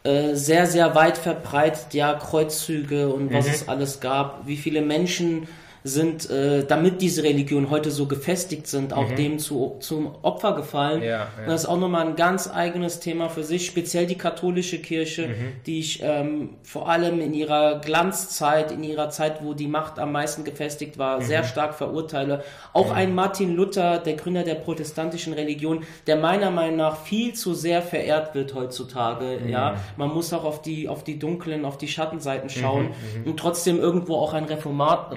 äh, sehr, sehr weit verbreitet, ja, Kreuzzüge und was es alles gab, wie viele Menschen sind, äh, damit diese Religionen heute so gefestigt sind, auch dem zu, zum Opfer gefallen. Ja, ja. Das ist auch nochmal ein ganz eigenes Thema für sich, speziell die katholische Kirche, Mhm. die ich ähm, vor allem in ihrer Glanzzeit, in ihrer Zeit, wo die Macht am meisten gefestigt war, sehr Mhm. stark verurteile. Auch ein Martin Luther, der Gründer der protestantischen Religion, der meiner Meinung nach viel zu sehr verehrt wird heutzutage. Mhm. Ja, man muss auch auf die auf die dunklen, auf die Mhm. Schattenseiten schauen und trotzdem irgendwo auch ein Reformat,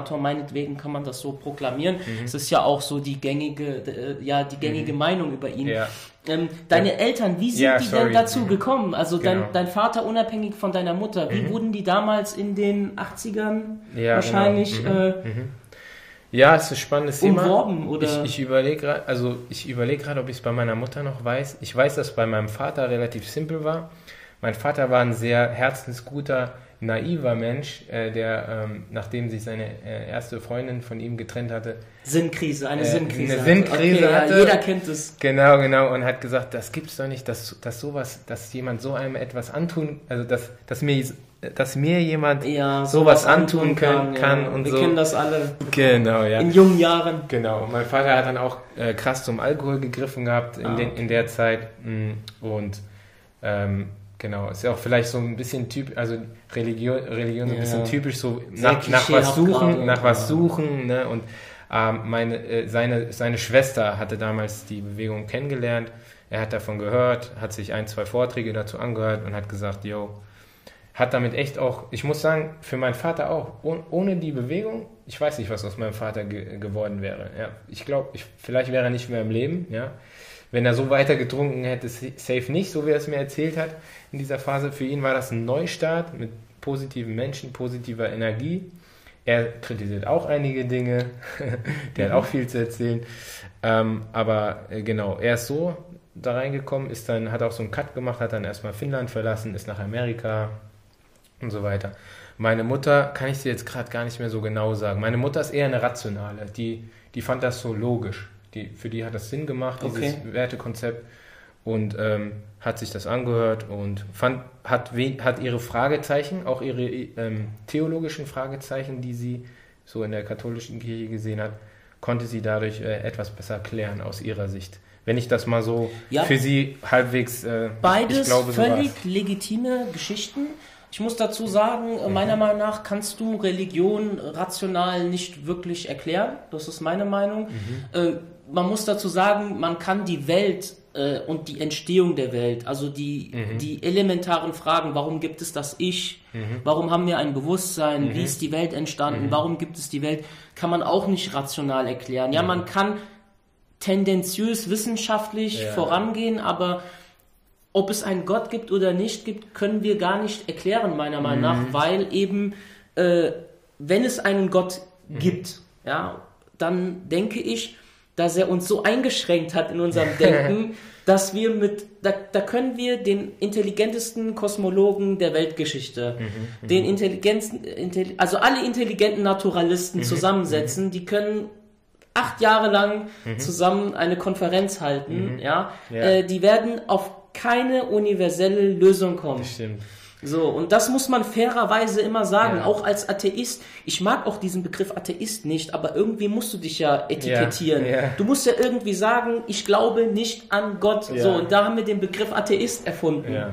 Reformator, meinetwegen kann man das so proklamieren. Mhm. Es ist ja auch so die gängige, äh, ja die gängige Meinung über ihn. Ja. Ähm, deine Eltern, wie sind Ja, die sorry. denn dazu gekommen? Also Genau. Mhm. dein, dein Vater unabhängig von deiner Mutter, wie wurden die damals in den 80ern Ja, wahrscheinlich genau. äh, Ja, es ist ein spannendes Thema. umworben oder? Ich, ich überlege gerade, also ich überlege gerade, ob ich es bei meiner Mutter noch weiß. Ich weiß, dass es bei meinem Vater relativ simpel war. Mein Vater war ein sehr herzensguter, naiver Mensch, äh, der, ähm, nachdem sich seine äh, erste Freundin von ihm getrennt hatte, Sinnkrise, eine Äh, Sinnkrise. eine. Sinnkrise okay, hatte. Ja, jeder kennt es. Genau, genau, und hat gesagt, das gibt's doch nicht, dass, dass sowas, dass jemand so einem etwas antun, also dass, dass mir, dass mir jemand Ja, sowas antun können, kann ja. und Wir so. kennen das alle Genau, ja. in jungen Jahren. Genau, und mein Vater hat dann auch äh, krass zum Alkohol gegriffen gehabt in, Ah, den, in der Zeit. Mm, Und ähm, genau, ist ja auch vielleicht so ein bisschen typisch, also Religion, Religion so ein bisschen typisch, so nach, nach was suchen, nach was suchen, ne? Und ähm, meine, äh, seine, seine Schwester hatte damals die Bewegung kennengelernt. Er hat davon gehört, hat sich ein, zwei Vorträge dazu angehört und hat gesagt, yo, hat damit echt auch, ich muss sagen, für meinen Vater auch, oh, ohne die Bewegung, ich weiß nicht, was aus meinem Vater ge geworden wäre. Ja, ich glaube, ich, vielleicht wäre er nicht mehr im Leben, ja. Wenn er so weiter getrunken hätte, safe nicht, so wie er es mir erzählt hat in dieser Phase. Für ihn war das ein Neustart mit positiven Menschen, positiver Energie. Er kritisiert auch einige Dinge, der hat auch viel zu erzählen. Ähm, aber äh, genau, er ist so da reingekommen, ist dann, hat auch so einen Cut gemacht, hat dann erstmal Finnland verlassen, ist nach Amerika und so weiter. Meine Mutter kann ich dir jetzt gerade gar nicht mehr so genau sagen. Meine Mutter ist eher eine rationale, die, die fand das so logisch. Die, für die hat das Sinn gemacht, dieses Okay. Wertekonzept und ähm, hat sich das angehört und fand, hat, hat ihre Fragezeichen, auch ihre ähm, theologischen Fragezeichen, die sie so in der katholischen Kirche gesehen hat, konnte sie dadurch äh, etwas besser klären aus ihrer Sicht. Wenn ich das mal so Ja. für sie halbwegs, äh, Beides glaube, so völlig war's. legitime Geschichten. Ich muss dazu sagen, Mhm. meiner Meinung nach kannst du Religion rational nicht wirklich erklären. Das ist meine Meinung. Mhm. Äh, man muss dazu sagen, man kann die Welt äh, und die Entstehung der Welt, also die, Mhm. die elementaren Fragen, warum gibt es das Ich, Mhm. warum haben wir ein Bewusstsein, wie ist die Welt entstanden, warum gibt es die Welt, kann man auch nicht rational erklären. Mhm. Ja, man kann tendenziös wissenschaftlich Ja. vorangehen, aber ob es einen Gott gibt oder nicht gibt, können wir gar nicht erklären, meiner Meinung nach, weil eben, äh, wenn es einen Gott gibt, ja, dann denke ich, dass er uns so eingeschränkt hat in unserem Denken, dass wir mit, da, da können wir den intelligentesten Kosmologen der Weltgeschichte, mhm, den intelligentesten, also alle intelligenten Naturalisten mhm, zusammensetzen, die können acht Jahre lang mhm. zusammen eine Konferenz halten, ja, ja. Äh, die werden auf keine universelle Lösung kommen. Das stimmt. So, und das muss man fairerweise immer sagen, ja. auch als Atheist. Ich mag auch diesen Begriff Atheist nicht, aber irgendwie musst du dich ja etikettieren. Ja, ja. Du musst ja irgendwie sagen, ich glaube nicht an Gott. So, und da haben wir den Begriff Atheist erfunden. Ja,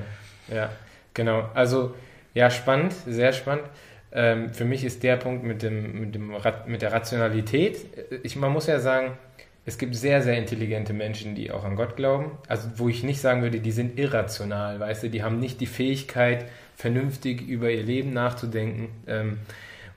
ja genau. Also, ja, spannend, sehr spannend. Ähm, für mich ist der Punkt mit, dem, mit, dem, mit der Rationalität, ich, man muss ja sagen, es gibt sehr, sehr intelligente Menschen, die auch an Gott glauben. Also wo ich nicht sagen würde, die sind irrational, weißt du, die haben nicht die Fähigkeit, vernünftig über ihr Leben nachzudenken. Ähm,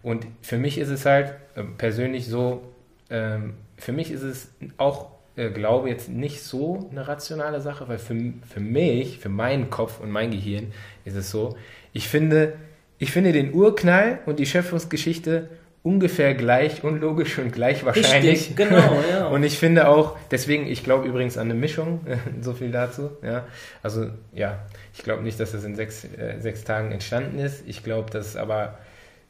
und für mich ist es halt äh, persönlich so, ähm, für mich ist es auch, äh, glaube jetzt nicht so eine rationale Sache, weil für, für mich, für meinen Kopf und mein Gehirn ist es so, ich finde, ich finde den Urknall und die Schöpfungsgeschichte ungefähr gleich unlogisch und gleich wahrscheinlich. Richtig, genau, ja. und ich finde auch, deswegen, ich glaube übrigens an eine Mischung, so viel dazu. Ja. Also ja, ich glaube nicht, dass das in sechs, äh, sechs Tagen entstanden ist. Ich glaube, dass aber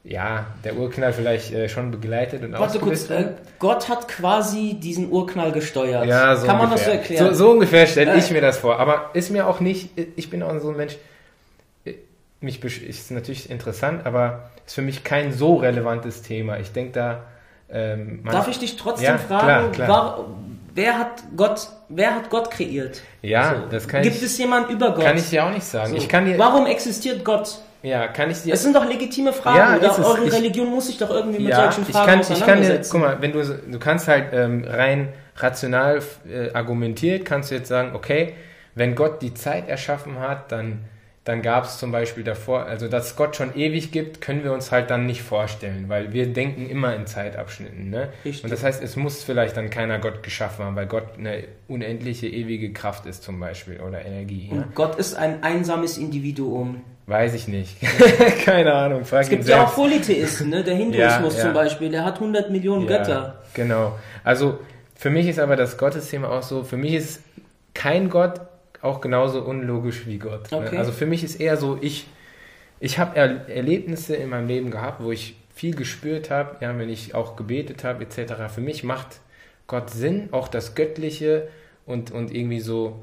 ja, der Urknall vielleicht äh, schon begleitet und Warte kurz, äh, Gott hat quasi diesen Urknall gesteuert. Ja, so Kann ungefähr. man das so erklären? So, so ungefähr stelle ich mir das vor. Aber ist mir auch nicht, ich bin auch so ein Mensch, mich ist natürlich interessant, aber ist für mich kein so relevantes Thema. Ich denke da. Ähm, Darf ich dich trotzdem ja, fragen, klar, klar. War, wer hat Gott, wer hat Gott kreiert? Ja, so. das kann Gibt ich. es jemand über Gott? Kann ich dir auch nicht sagen. So. Ich kann dir, Warum existiert Gott? Ja, kann ich dir. Es sind doch legitime Fragen. Ja, oder es, eure ich, Religion muss sich doch irgendwie mit ja, solchen Fragen ich kann, ich kann dir, guck mal, wenn du, du kannst halt ähm, rein rational äh, argumentiert, kannst du jetzt sagen, okay, wenn Gott die Zeit erschaffen hat, dann dann gab es zum Beispiel davor, also dass Gott schon ewig gibt, können wir uns halt dann nicht vorstellen, weil wir denken immer in Zeitabschnitten. Ne? Und das heißt, es muss vielleicht dann keiner Gott geschaffen haben, weil Gott eine unendliche, ewige Kraft ist zum Beispiel oder Energie. Und ja? Gott ist ein einsames Individuum. Weiß ich nicht. Keine Ahnung. Frag es gibt ja auch Polytheisten, ne? der Hinduismus ja, ja. zum Beispiel, der hat 100 Millionen Götter. Genau. Also für mich ist aber das Gottesthema auch so, für mich ist kein Gott auch genauso unlogisch wie Gott. Ne? Okay. Also für mich ist eher so, ich, ich habe er Erlebnisse in meinem Leben gehabt, wo ich viel gespürt habe, ja, wenn ich auch gebetet habe, etc. Für mich macht Gott Sinn, auch das Göttliche und, und irgendwie so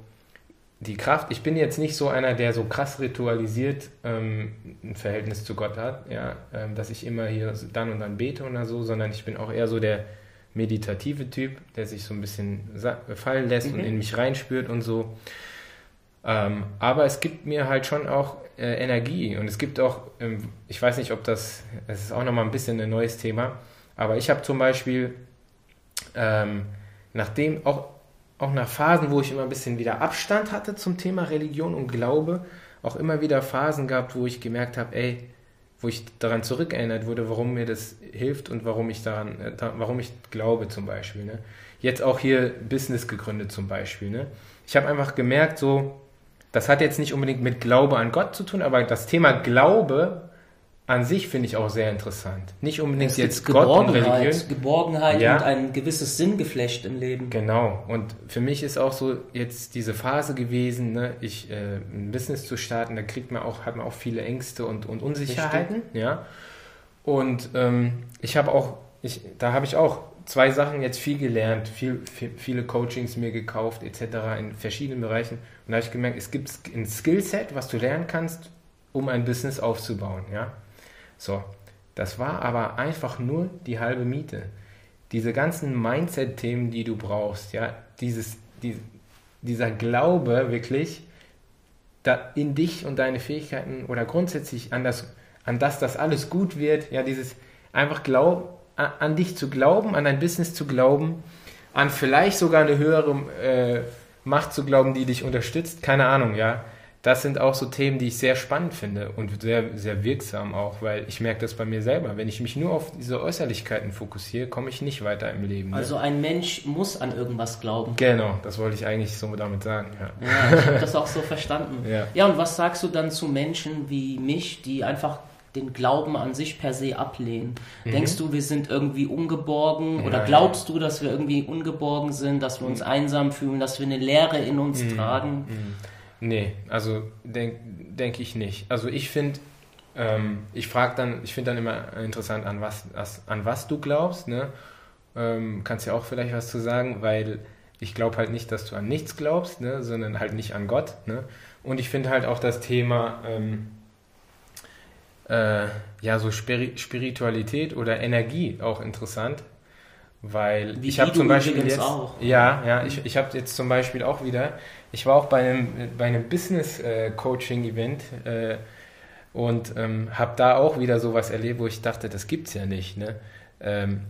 die Kraft. Ich bin jetzt nicht so einer, der so krass ritualisiert ähm, ein Verhältnis zu Gott hat, ja, ähm, dass ich immer hier dann und dann bete oder so, sondern ich bin auch eher so der meditative Typ, der sich so ein bisschen fallen lässt mhm. und in mich reinspürt und so. Ähm, aber es gibt mir halt schon auch äh, Energie und es gibt auch, ähm, ich weiß nicht, ob das, es ist auch nochmal ein bisschen ein neues Thema, aber ich habe zum Beispiel, ähm, nachdem auch, auch nach Phasen, wo ich immer ein bisschen wieder Abstand hatte zum Thema Religion und Glaube, auch immer wieder Phasen gehabt, wo ich gemerkt habe, ey, wo ich daran zurückerinnert wurde, warum mir das hilft und warum ich daran, äh, warum ich glaube zum Beispiel. Ne? Jetzt auch hier Business gegründet zum Beispiel. Ne? Ich habe einfach gemerkt, so, das hat jetzt nicht unbedingt mit Glaube an Gott zu tun, aber das Thema Glaube an sich finde ich auch sehr interessant. Nicht unbedingt es jetzt Gott und Religion. Geborgenheit ja. und ein gewisses Sinngeflecht im Leben. Genau. Und für mich ist auch so jetzt diese Phase gewesen, ne, ich äh, ein Business zu starten, da kriegt man auch, hat man auch viele Ängste und, und Unsicherheiten. Ja. Und ähm, ich habe auch, ich, da habe ich auch zwei Sachen jetzt viel gelernt, viel, viel, viele Coachings mir gekauft, etc. in verschiedenen Bereichen. Und da habe ich gemerkt, es gibt ein Skillset, was du lernen kannst, um ein Business aufzubauen. Ja? So, das war aber einfach nur die halbe Miete. Diese ganzen Mindset-Themen, die du brauchst, ja, dieses, die, dieser Glaube wirklich da in dich und deine Fähigkeiten oder grundsätzlich an das, an das, dass alles gut wird, ja, dieses einfach Glauben, an dich zu glauben, an dein Business zu glauben, an vielleicht sogar eine höhere äh, Macht zu glauben, die dich unterstützt, keine Ahnung, ja. Das sind auch so Themen, die ich sehr spannend finde und sehr, sehr wirksam auch, weil ich merke das bei mir selber. Wenn ich mich nur auf diese Äußerlichkeiten fokussiere, komme ich nicht weiter im Leben. Ne? Also ein Mensch muss an irgendwas glauben. Genau, das wollte ich eigentlich so damit sagen. Ja, ja ich habe das auch so verstanden. Ja. ja, und was sagst du dann zu Menschen wie mich, die einfach den Glauben an sich per se ablehnen. Mhm. Denkst du, wir sind irgendwie ungeborgen oder glaubst du, dass wir irgendwie ungeborgen sind, dass wir uns Mhm. einsam fühlen, dass wir eine Leere in uns tragen? Nee, also denke denk ich nicht. Also ich finde, ähm, ich frage dann, ich finde dann immer interessant, an was, was, an was du glaubst, ne? Ähm, kannst ja auch vielleicht was zu sagen, weil ich glaube halt nicht, dass du an nichts glaubst, ne? sondern halt nicht an Gott. Ne? Und ich finde halt auch das Thema, ähm, äh, ja, so Spiri Spiritualität oder Energie auch interessant. Weil Wie ich habe zum Beispiel jetzt, auch. ja, ja, ich, ich habe jetzt zum Beispiel auch wieder, ich war auch bei einem, bei einem Business-Coaching-Event äh, und ähm, habe da auch wieder sowas erlebt, wo ich dachte, das gibt's ja nicht. Ne? Ähm,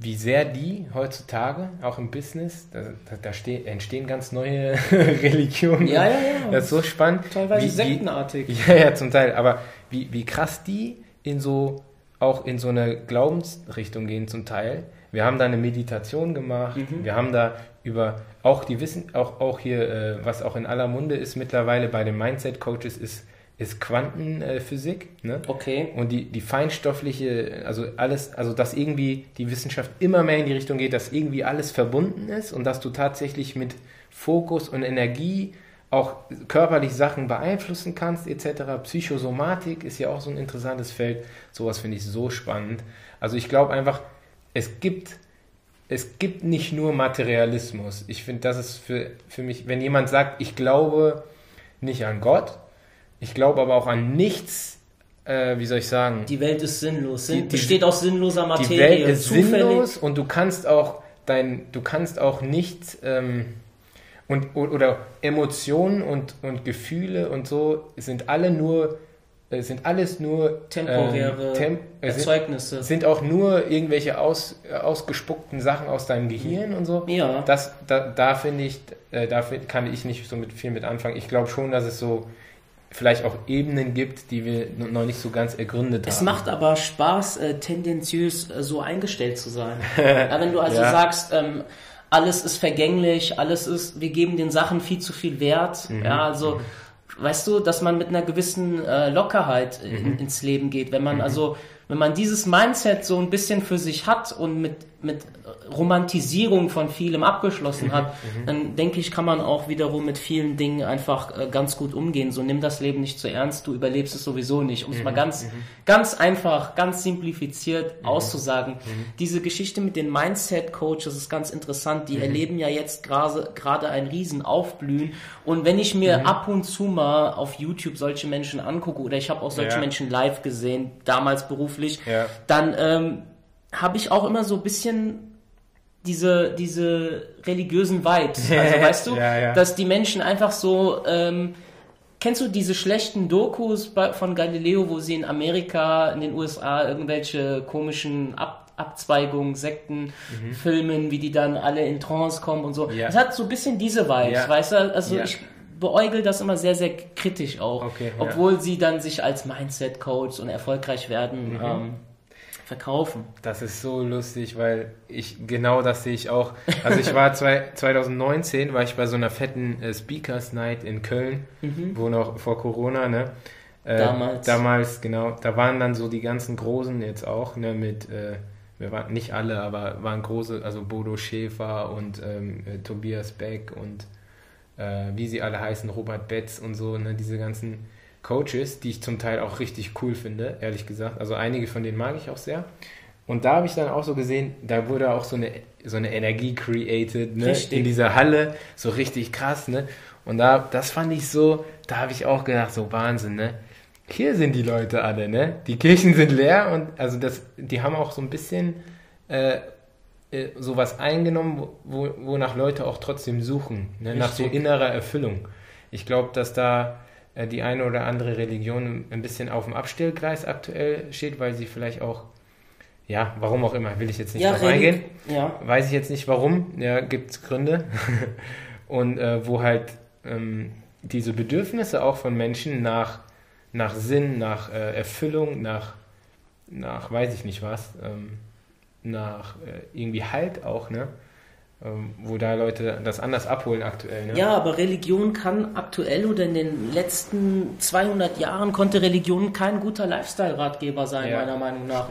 wie sehr die heutzutage, auch im Business, da, da, da ste entstehen ganz neue Religionen. Ja, ja, ja. Das ist so spannend. Teilweise wie, sektenartig. Wie, ja, ja, zum Teil. Aber wie, wie krass die in so, auch in so eine Glaubensrichtung gehen zum Teil. Wir haben da eine Meditation gemacht. Mhm. Wir haben da über auch die Wissen, auch, auch hier, äh, was auch in aller Munde ist mittlerweile bei den Mindset-Coaches, ist, ist Quantenphysik. Ne? Okay. Und die, die feinstoffliche, also alles, also dass irgendwie die Wissenschaft immer mehr in die Richtung geht, dass irgendwie alles verbunden ist und dass du tatsächlich mit Fokus und Energie auch körperlich Sachen beeinflussen kannst, etc. Psychosomatik ist ja auch so ein interessantes Feld. Sowas finde ich so spannend. Also ich glaube einfach, es gibt, es gibt nicht nur Materialismus. Ich finde, das ist für, für mich, wenn jemand sagt, ich glaube nicht an Gott, ich glaube aber auch an nichts, äh, wie soll ich sagen, Die Welt ist sinnlos. Sin Die- die- besteht aus sinnloser Materie. die Welt ist zufällig. sinnlos und du kannst auch dein, du kannst auch nicht ähm, und oder Emotionen und, und Gefühle und so sind alle nur äh, sind alles nur Temporäre ähm, tem äh, sind, Erzeugnisse. sind auch nur irgendwelche aus, äh, ausgespuckten Sachen aus deinem Gehirn und so. Ja. Das, da, da finde ich, äh, da find- kann ich nicht so mit viel mit anfangen. Ich glaube schon, dass es so vielleicht auch Ebenen gibt, die wir noch nicht so ganz ergründet Es haben. macht aber Spaß, äh, tendenziös äh, so eingestellt zu sein. ja, wenn du also Ja. sagst, ähm, alles ist vergänglich, alles ist, wir geben den Sachen viel zu viel Wert. Mhm. Ja, also, weißt du, dass man mit einer gewissen äh, Lockerheit Mhm. in, ins Leben geht. Wenn man also, wenn man dieses Mindset so ein bisschen für sich hat und mit, mit Romantisierung von vielem abgeschlossen hat, Mhm. dann denke ich, kann man auch wiederum mit vielen Dingen einfach äh, ganz gut umgehen. So nimm das Leben nicht zu ernst, du überlebst es sowieso nicht. Um es Mhm. mal ganz, ganz einfach, ganz simplifiziert auszusagen. Diese Geschichte mit den Mindset-Coaches ist ganz interessant. Die erleben ja jetzt gerade ein riesen Aufblühen. Und wenn ich mir ab und zu mal auf YouTube solche Menschen angucke, oder ich habe auch solche Ja. Menschen live gesehen, damals beruflich, Ja. dann ähm, habe ich auch immer so ein bisschen diese, diese religiösen Vibes. Also weißt du, Ja, ja. dass die Menschen einfach so, ähm, kennst du diese schlechten Dokus von Galileo, wo sie in Amerika, in den USA irgendwelche komischen Ab Abzweigungen, Sekten filmen, wie die dann alle in Trance kommen und so. Mhm. Ja. Es hat so ein bisschen diese Vibes, weißt du? Also ich beäugel das immer sehr, sehr kritisch auch. Okay, obwohl sie dann sich als Mindset-Coach und erfolgreich werden Mhm. ähm, verkaufen. Das ist so lustig, weil ich genau das sehe ich auch. Also ich war zwei, 2019 war ich bei so einer fetten äh, Speakers Night in Köln, wo noch vor Corona, ne? Äh, Damals. Damals, genau. Da waren dann so die ganzen Großen jetzt auch, ne? Mit, äh, wir waren nicht alle, aber waren große, also Bodo Schäfer und ähm, äh, Tobias Beck und äh, wie sie alle heißen, Robert Betz und so, ne? Diese ganzen Coaches, die ich zum Teil auch richtig cool finde, ehrlich gesagt. Also einige von denen mag ich auch sehr. Und da habe ich dann auch so gesehen, da wurde auch so eine, so eine Energie created, ne? Richtig. In dieser Halle, so richtig krass, ne? Und da, das fand ich so, da habe ich auch gedacht, so Wahnsinn, ne? Hier sind die Leute alle, ne? Die Kirchen sind leer und also das, die haben auch so ein bisschen äh, äh, sowas eingenommen, wo, wo, wonach Leute auch trotzdem suchen, ne? nach so innerer Erfüllung. Ich glaube, dass da die eine oder andere Religion ein bisschen auf dem Abstellgleis aktuell steht, weil sie vielleicht auch, ja, warum auch immer, will ich jetzt nicht Ja, drauf Relig- eingehen. Ja. Weiß ich jetzt nicht warum, ja, gibt es Gründe. und äh, wo halt ähm, diese Bedürfnisse auch von Menschen nach, nach Sinn, nach äh, Erfüllung, nach, nach weiß ich nicht was, ähm, nach äh, irgendwie Halt auch, ne? Ähm, wo da Leute das anders abholen aktuell. Ne? Ja, aber Religion kann aktuell oder in den letzten 200 Jahren konnte Religion kein guter Lifestyle-Ratgeber sein, ja. meiner Meinung nach.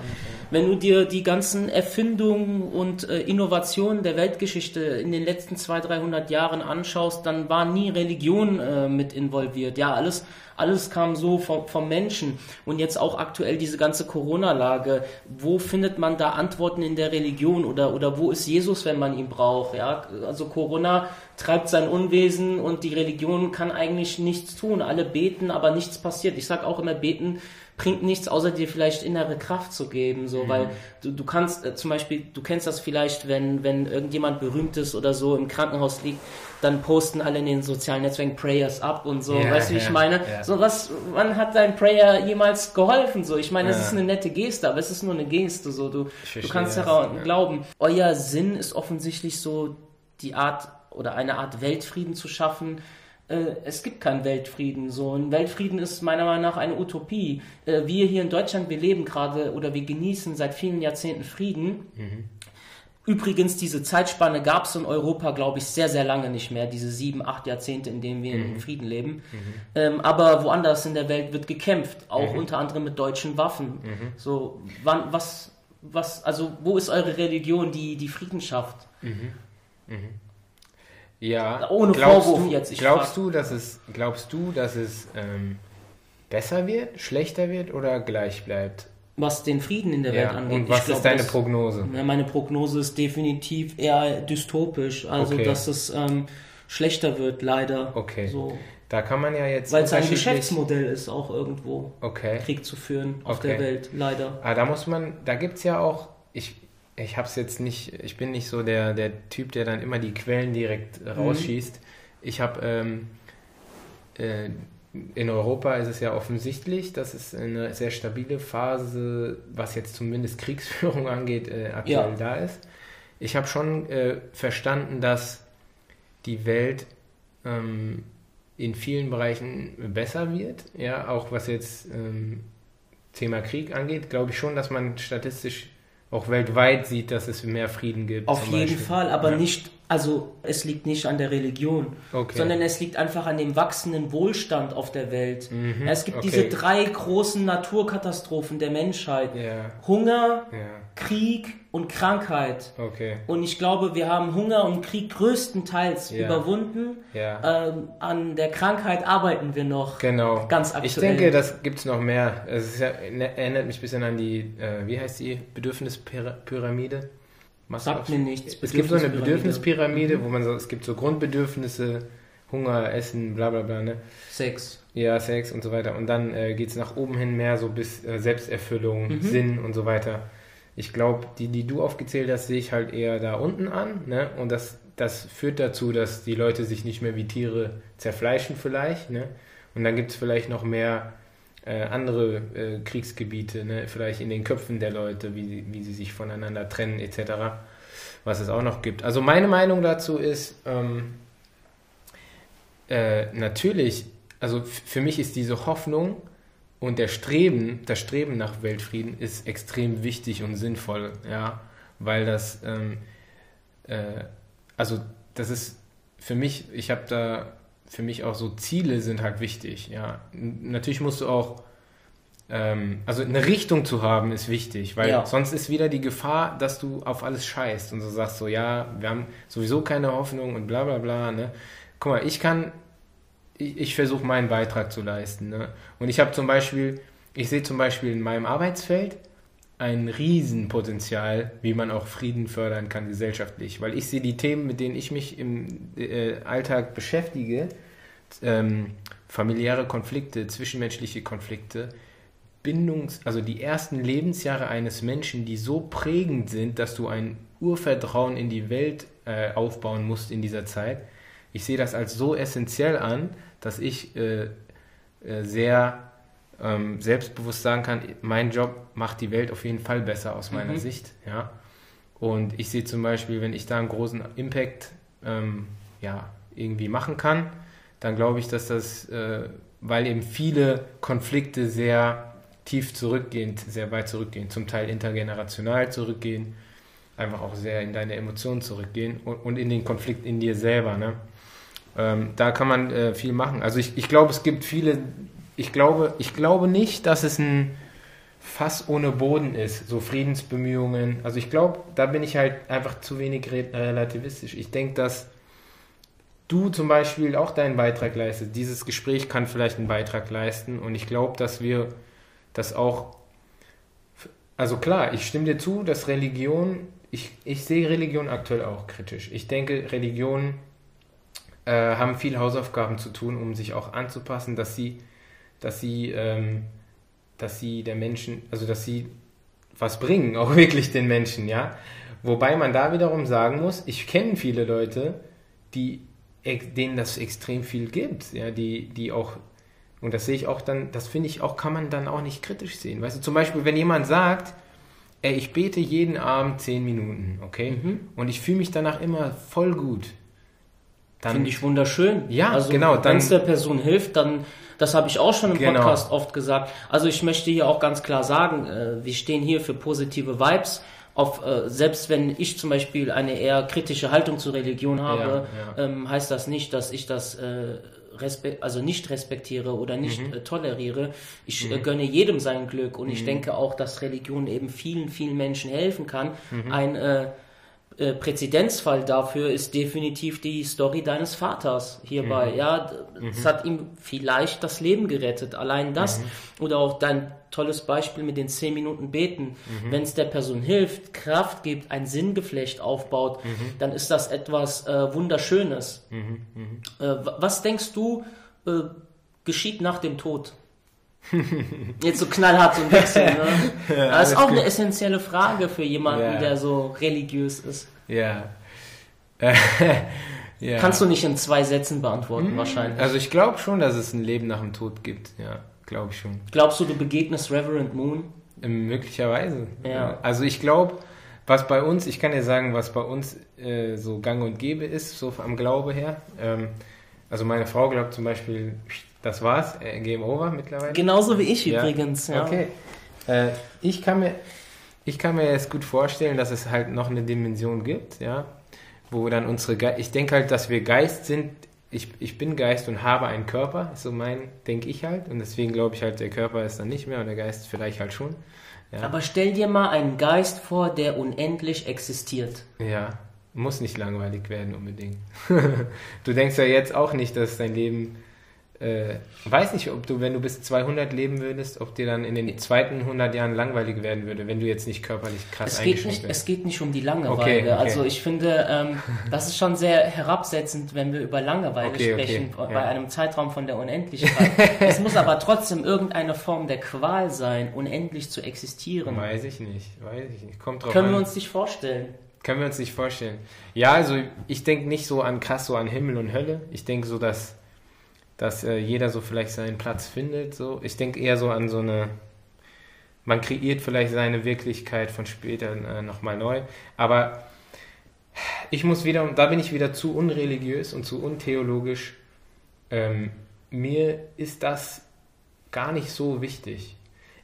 Wenn du dir die ganzen Erfindungen und äh, Innovationen der Weltgeschichte in den letzten 200, 300 Jahren anschaust, dann war nie Religion äh, mit involviert. Ja, alles alles kam so vom, vom Menschen. Und jetzt auch aktuell diese ganze Corona-Lage. Wo findet man da Antworten in der Religion oder, oder wo ist Jesus, wenn man ihn braucht? Ja, also Corona treibt sein Unwesen und die Religion kann eigentlich nichts tun. Alle beten, aber nichts passiert. Ich sag auch immer, beten bringt nichts, außer dir vielleicht innere Kraft zu geben, so, mhm. weil du, du kannst äh, zum Beispiel, du kennst das vielleicht, wenn, wenn irgendjemand berühmtes oder so im Krankenhaus liegt, dann posten alle in den sozialen Netzwerken Prayers up und so, yeah, weißt du, wie yeah, ich meine? Yeah. So was, wann hat dein Prayer jemals geholfen? So, ich meine, es ist eine nette Geste, aber es ist nur eine Geste, so, du, du kannst daran glauben. Euer Sinn ist offensichtlich so, die Art oder eine Art Weltfrieden zu schaffen, es gibt keinen Weltfrieden. So ein Weltfrieden ist meiner Meinung nach eine Utopie. Äh, wir hier in Deutschland, wir leben gerade oder wir genießen seit vielen Jahrzehnten Frieden. Mhm. Übrigens, diese Zeitspanne gab es in Europa, glaube ich, sehr, sehr lange nicht mehr. Diese sieben, acht Jahrzehnte, in denen wir mhm. in Frieden leben. Mhm. Ähm, aber woanders in der Welt wird gekämpft, auch mhm. unter anderem mit deutschen Waffen. Mhm. So, wann, was, was, also, wo ist eure Religion, die die Frieden schafft? Ja, ohne Vorwurf du, jetzt. Ich glaubst, frag. du, dass es, glaubst du, dass es ähm, besser wird, schlechter wird oder gleich bleibt? Was den Frieden in der ja, Welt angeht. Und was glaub, ist deine dass, Prognose? Meine Prognose ist definitiv eher dystopisch. Also, okay. dass es ähm, schlechter wird, leider. Okay. So. Da kann man ja jetzt. Weil es ein Geschäftsmodell ist, auch irgendwo okay. Krieg zu führen auf okay. der Welt, leider. Ah, da muss man, da gibt es ja auch, ich, ich habe es jetzt nicht, ich bin nicht so der, der Typ, der dann immer die Quellen direkt mhm. rausschießt. Ich habe ähm, äh, in Europa ist es ja offensichtlich, dass es eine sehr stabile Phase, was jetzt zumindest Kriegsführung angeht, äh, aktuell ja. da ist. Ich habe schon äh, verstanden, dass die Welt ähm, in vielen Bereichen besser wird. Ja, auch was jetzt ähm, Thema Krieg angeht, glaube ich schon, dass man statistisch auch weltweit sieht, dass es mehr Frieden gibt. Auf jeden. Fall, aber ja. nicht, also es liegt nicht an der Religion, okay. sondern es liegt einfach an dem wachsenden Wohlstand auf der Welt. Mhm. Es gibt okay. diese drei großen Naturkatastrophen der Menschheit. Yeah. Hunger, yeah. Krieg und Krankheit. Okay. Und ich glaube, wir haben Hunger und Krieg größtenteils yeah. überwunden. Ähm, an der Krankheit arbeiten wir noch. Genau. Ganz aktuell. Ich denke, das gibt es noch mehr. Es ja, ne, erinnert mich ein bisschen an die, äh, wie heißt die, Bedürfnispyramide? Sagt mir nichts. Es gibt so eine Bedürfnispyramide, mhm. wo man so, es gibt so Grundbedürfnisse, Hunger, Essen, bla bla bla, ne? Sex. Ja, Sex und so weiter. Und dann äh, geht es nach oben hin mehr so bis äh, Selbsterfüllung, mhm. Sinn und so weiter. Ich glaube, die, die du aufgezählt hast, sehe ich halt eher da unten an. Ne? Und das, das führt dazu, dass die Leute sich nicht mehr wie Tiere zerfleischen vielleicht. Ne? Und dann gibt es vielleicht noch mehr äh, andere äh, Kriegsgebiete, ne? vielleicht in den Köpfen der Leute, wie, wie sie sich voneinander trennen etc., was es auch noch gibt. Also meine Meinung dazu ist, ähm, äh, natürlich, also für mich ist diese Hoffnung und der Streben, das Streben nach Weltfrieden ist extrem wichtig und sinnvoll, ja, weil das, ähm, äh, also das ist für mich, ich habe da für mich auch so Ziele sind halt wichtig, ja. Natürlich musst du auch, ähm, also eine Richtung zu haben ist wichtig, weil ja. sonst ist wieder die Gefahr, dass du auf alles scheißt und so sagst so, ja, wir haben sowieso keine Hoffnung und bla bla bla, ne. Guck mal, ich kann ich, ich versuche meinen Beitrag zu leisten. Ne? Und ich habe zum Beispiel, ich sehe zum Beispiel in meinem Arbeitsfeld ein Riesenpotenzial, wie man auch Frieden fördern kann gesellschaftlich. Weil ich sehe die Themen, mit denen ich mich im äh, Alltag beschäftige, ähm, familiäre Konflikte, zwischenmenschliche Konflikte, Bindungs-, also die ersten Lebensjahre eines Menschen, die so prägend sind, dass du ein Urvertrauen in die Welt äh, aufbauen musst in dieser Zeit. Ich sehe das als so essentiell an, dass ich äh, äh, sehr ähm, selbstbewusst sagen kann, mein Job macht die Welt auf jeden Fall besser aus meiner mhm. Sicht. Ja? Und ich sehe zum Beispiel, wenn ich da einen großen Impact ähm, ja, irgendwie machen kann, dann glaube ich, dass das, äh, weil eben viele Konflikte sehr tief zurückgehen, sehr weit zurückgehen, zum Teil intergenerational zurückgehen, einfach auch sehr in deine Emotionen zurückgehen und, und in den Konflikt in dir selber. Ne? Ähm, da kann man äh, viel machen. Also ich, ich glaube, es gibt viele, ich glaube, ich glaube nicht, dass es ein Fass ohne Boden ist, so Friedensbemühungen. Also ich glaube, da bin ich halt einfach zu wenig relativistisch. Ich denke, dass du zum Beispiel auch deinen Beitrag leistest. Dieses Gespräch kann vielleicht einen Beitrag leisten und ich glaube, dass wir das auch, also klar, ich stimme dir zu, dass Religion, ich, ich sehe Religion aktuell auch kritisch. Ich denke, Religionen äh, haben viel Hausaufgaben zu tun, um sich auch anzupassen, dass sie, dass sie, ähm, dass sie der Menschen, also dass sie was bringen, auch wirklich den Menschen, ja. Wobei man da wiederum sagen muss, ich kenne viele Leute, die denen das extrem viel gibt, ja, die, die auch, und das sehe ich auch dann, das finde ich auch, kann man dann auch nicht kritisch sehen. Weißt du, zum Beispiel, wenn jemand sagt, ey, ich bete jeden Abend zehn Minuten, okay, mhm. und ich fühle mich danach immer voll gut. Finde ich wunderschön. Ja, also, genau. Wenn es der Person hilft, dann, das habe ich auch schon im genau. Podcast oft gesagt. Also ich möchte hier auch ganz klar sagen, äh, wir stehen hier für positive Vibes auf, äh, selbst wenn ich zum Beispiel eine eher kritische Haltung zur Religion habe, ja, ja. Ähm, heißt das nicht, dass ich das äh, also nicht respektiere oder nicht mhm. äh, toleriere. Ich äh, mhm. gönne jedem sein Glück und mhm. ich denke auch, dass Religion eben vielen, vielen Menschen helfen kann, mhm. ein äh, äh, Präzedenzfall dafür ist definitiv die Story deines Vaters hierbei. Mhm. Ja, es mhm. hat ihm vielleicht das Leben gerettet. Allein das. Mhm. Oder auch dein tolles Beispiel mit den zehn Minuten Beten. Mhm. Wenn es der Person hilft, Kraft gibt, ein Sinngeflecht aufbaut, mhm. dann ist das etwas äh, Wunderschönes. Mhm. Äh, was denkst du, äh, geschieht nach dem Tod? Jetzt so knallhart so ein Wechsel, ne? ja, das ist auch gut. eine essentielle Frage für jemanden, ja. der so religiös ist. Ja. ja. Kannst du nicht in zwei Sätzen beantworten, hm. wahrscheinlich. Also ich glaube schon, dass es ein Leben nach dem Tod gibt, ja, glaube ich schon. Glaubst du, du begegnest Reverend Moon? Ähm, möglicherweise. Ja. Also ich glaube, was bei uns, ich kann dir sagen, was bei uns äh, so gang und gäbe ist, so am Glaube her. Ähm, also meine Frau glaubt zum Beispiel, das war's, äh, Game Over mittlerweile. Genauso wie ich ja. übrigens, ja. Okay. Äh, ich kann mir, ich kann mir jetzt gut vorstellen, dass es halt noch eine Dimension gibt, ja, wo dann unsere, Ge ich denke halt, dass wir Geist sind. Ich, ich bin Geist und habe einen Körper, so mein, denke ich halt. Und deswegen glaube ich halt, der Körper ist dann nicht mehr und der Geist vielleicht halt schon. Ja. Aber stell dir mal einen Geist vor, der unendlich existiert. Ja, muss nicht langweilig werden unbedingt. du denkst ja jetzt auch nicht, dass dein Leben äh, weiß nicht, ob du, wenn du bis 200 leben würdest, ob dir dann in den zweiten 100 Jahren langweilig werden würde, wenn du jetzt nicht körperlich krass es geht nicht, wärst. Es geht nicht um die Langeweile. Okay, okay. Also ich finde, ähm, das ist schon sehr herabsetzend, wenn wir über Langeweile okay, sprechen, bei ja. einem Zeitraum von der Unendlichkeit. es muss aber trotzdem irgendeine Form der Qual sein, unendlich zu existieren. Weiß ich nicht, weiß ich nicht. Kommt drauf Können an. wir uns nicht vorstellen. Können wir uns nicht vorstellen. Ja, also ich denke nicht so an krass so an Himmel und Hölle. Ich denke so, dass dass äh, jeder so vielleicht seinen Platz findet. So. Ich denke eher so an so eine, man kreiert vielleicht seine Wirklichkeit von später äh, nochmal neu. Aber ich muss wieder, da bin ich wieder zu unreligiös und zu untheologisch. Ähm, mir ist das gar nicht so wichtig.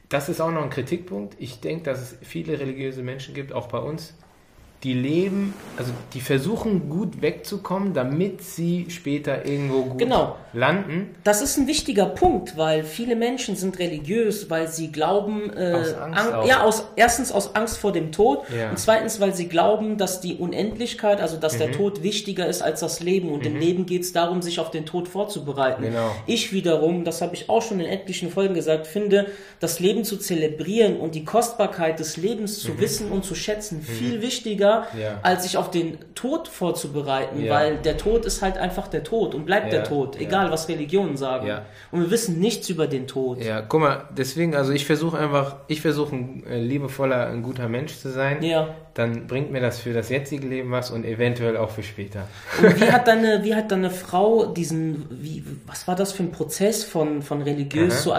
Das ist auch noch ein Kritikpunkt. Ich denke, dass es viele religiöse Menschen gibt, auch bei uns, die leben, also die versuchen gut wegzukommen, damit sie später irgendwo gut genau. landen. Das ist ein wichtiger Punkt, weil viele Menschen sind religiös, weil sie glauben, äh, aus Angst an, ja, aus, erstens aus Angst vor dem Tod ja. und zweitens, weil sie glauben, dass die Unendlichkeit, also dass mhm. der Tod wichtiger ist als das Leben und mhm. im Leben geht es darum, sich auf den Tod vorzubereiten. Genau. Ich wiederum, das habe ich auch schon in etlichen Folgen gesagt, finde, das Leben zu zelebrieren und die Kostbarkeit des Lebens zu mhm. wissen und zu schätzen mhm. viel wichtiger ja. als sich auf den Tod vorzubereiten, ja. weil der Tod ist halt einfach der Tod und bleibt der Tod, egal was Religionen sagen. Und wir wissen nichts über den Tod. Ja, guck mal, deswegen, also ich versuche einfach, ich versuche ein äh, liebevoller, ein guter Mensch zu sein. Ja. Dann bringt mir das für das jetzige Leben was und eventuell auch für später. Und wie hat deine, wie hat deine Frau diesen, wie, was war das für ein Prozess von, von religiös so,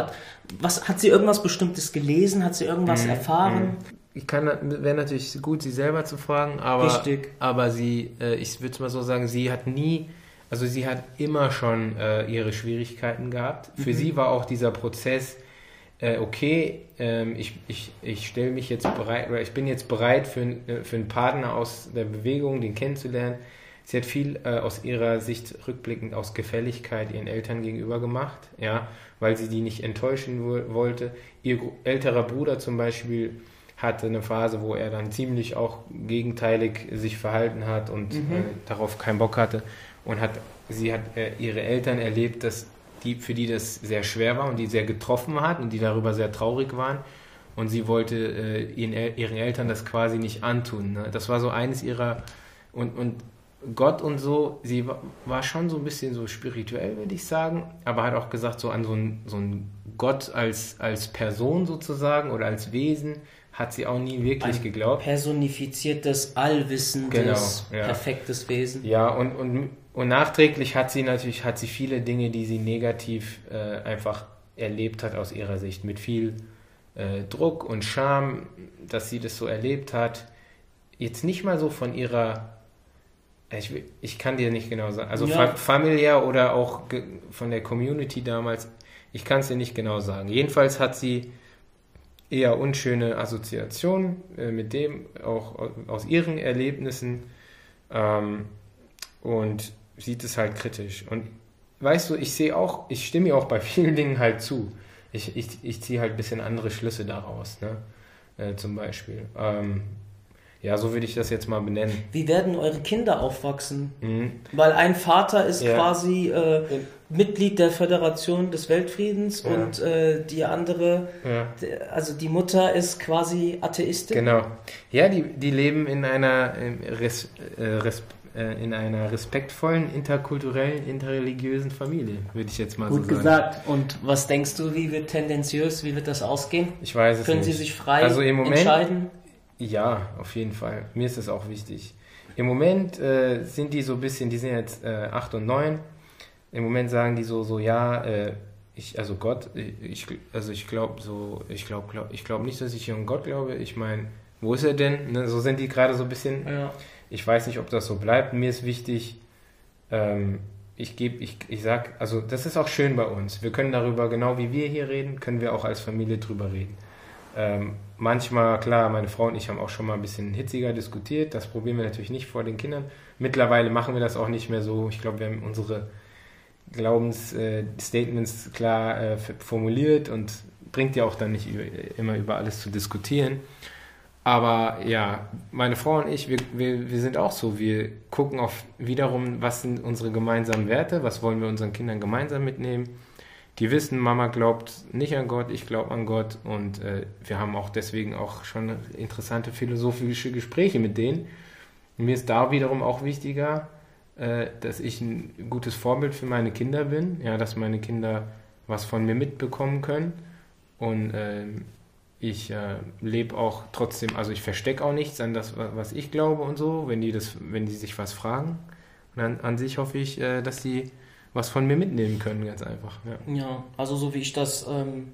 was, hat sie irgendwas Bestimmtes gelesen? Hat sie irgendwas mhm. erfahren? Ich kann, wäre natürlich gut, sie selber zu fragen, aber, Richtig. aber sie, äh, ich würde es mal so sagen, sie hat nie, also sie hat immer schon äh, ihre Schwierigkeiten gehabt. Für mhm. sie war auch dieser Prozess äh, okay, ähm, ich, ich, ich stelle mich jetzt bereit, oder ich bin jetzt bereit für, äh, für einen Partner aus der Bewegung, den kennenzulernen. Sie hat viel äh, aus ihrer Sicht rückblickend aus Gefälligkeit ihren Eltern gegenüber gemacht, ja, weil sie die nicht enttäuschen wollte. Ihr älterer Bruder zum Beispiel hatte eine Phase, wo er dann ziemlich auch gegenteilig sich verhalten hat und mhm. äh, darauf keinen Bock hatte und hat sie hat äh, ihre Eltern erlebt, dass die für die das sehr schwer war und die sehr getroffen hat und die darüber sehr traurig waren und sie wollte äh, ihren, ihren Eltern das quasi nicht antun. Ne? Das war so eines ihrer und und Gott und so, sie war schon so ein bisschen so spirituell, würde ich sagen, aber hat auch gesagt, so an so einen so Gott als, als Person sozusagen oder als Wesen hat sie auch nie wirklich ein geglaubt. Personifiziertes, allwissendes, genau, ja. perfektes Wesen. Ja, und, und, und nachträglich hat sie natürlich hat sie viele Dinge, die sie negativ äh, einfach erlebt hat aus ihrer Sicht, mit viel äh, Druck und Scham, dass sie das so erlebt hat. Jetzt nicht mal so von ihrer ich, ich kann dir nicht genau sagen. Also ja. familiär oder auch von der Community damals, ich kann es dir nicht genau sagen. Jedenfalls hat sie eher unschöne Assoziationen äh, mit dem, auch aus ihren Erlebnissen ähm, und sieht es halt kritisch. Und weißt du, ich sehe auch, ich stimme ihr auch bei vielen Dingen halt zu. Ich, ich, ich ziehe halt ein bisschen andere Schlüsse daraus, ne? Äh, zum Beispiel. Ähm, ja, so würde ich das jetzt mal benennen. Wie werden eure Kinder aufwachsen? Mhm. Weil ein Vater ist ja. quasi äh, Mitglied der Föderation des Weltfriedens ja. und äh, die andere, ja. also die Mutter ist quasi Atheistin. Genau. Ja, die, die leben in einer, res, äh, res, äh, in einer respektvollen, interkulturellen, interreligiösen Familie, würde ich jetzt mal Gut so sagen. Gut gesagt. Und was denkst du, wie wird tendenziös, wie wird das ausgehen? Ich weiß es Können nicht. Sie sich frei also im Moment, entscheiden? Ja, auf jeden Fall. Mir ist das auch wichtig. Im Moment äh, sind die so ein bisschen, die sind jetzt äh, 8 und 9. Im Moment sagen die so, so ja, äh, ich, also Gott, ich, also ich glaube so, ich glaube glaub, ich glaub nicht, dass ich an Gott glaube. Ich meine, wo ist er denn? Ne, so sind die gerade so ein bisschen. Ja. Ich weiß nicht, ob das so bleibt. Mir ist wichtig, ähm, ich gebe, ich, ich sag, also das ist auch schön bei uns. Wir können darüber, genau wie wir hier reden, können wir auch als Familie drüber reden. Ähm, manchmal, klar, meine Frau und ich haben auch schon mal ein bisschen hitziger diskutiert. Das probieren wir natürlich nicht vor den Kindern. Mittlerweile machen wir das auch nicht mehr so. Ich glaube, wir haben unsere Glaubensstatements äh, klar äh, formuliert und bringt ja auch dann nicht über, immer über alles zu diskutieren. Aber ja, meine Frau und ich, wir, wir, wir sind auch so. Wir gucken auf wiederum, was sind unsere gemeinsamen Werte, was wollen wir unseren Kindern gemeinsam mitnehmen die wissen, Mama glaubt nicht an Gott, ich glaube an Gott und äh, wir haben auch deswegen auch schon interessante philosophische Gespräche mit denen. Und mir ist da wiederum auch wichtiger, äh, dass ich ein gutes Vorbild für meine Kinder bin, ja, dass meine Kinder was von mir mitbekommen können und äh, ich lebe auch trotzdem, also ich verstecke auch nichts an das, was ich glaube und so, wenn die das, wenn die sich was fragen. Und an, an sich hoffe ich, äh, dass sie was von mir mitnehmen können, ganz einfach. Ja, ja also so wie ich das ähm,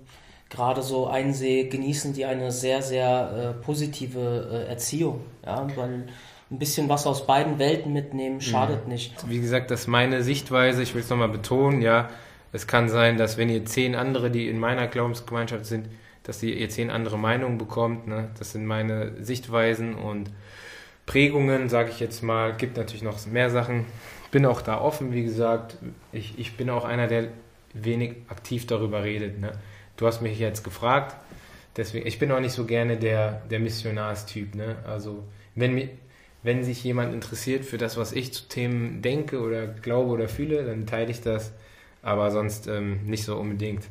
gerade so einsehe, genießen die eine sehr, sehr äh, positive äh, Erziehung. Ja, weil ein bisschen was aus beiden Welten mitnehmen schadet mhm. nicht. Wie gesagt, das ist meine Sichtweise, ich will es nochmal betonen, ja. Es kann sein, dass wenn ihr zehn andere, die in meiner Glaubensgemeinschaft sind, dass ihr, ihr zehn andere Meinungen bekommt. Ne? Das sind meine Sichtweisen und Prägungen, sage ich jetzt mal. Gibt natürlich noch mehr Sachen, bin auch da offen, wie gesagt. Ich, ich bin auch einer, der wenig aktiv darüber redet. Ne? Du hast mich jetzt gefragt, deswegen, ich bin auch nicht so gerne der, der Missionarstyp. Ne? Also, wenn, wenn sich jemand interessiert für das, was ich zu Themen denke oder glaube oder fühle, dann teile ich das, aber sonst ähm, nicht so unbedingt.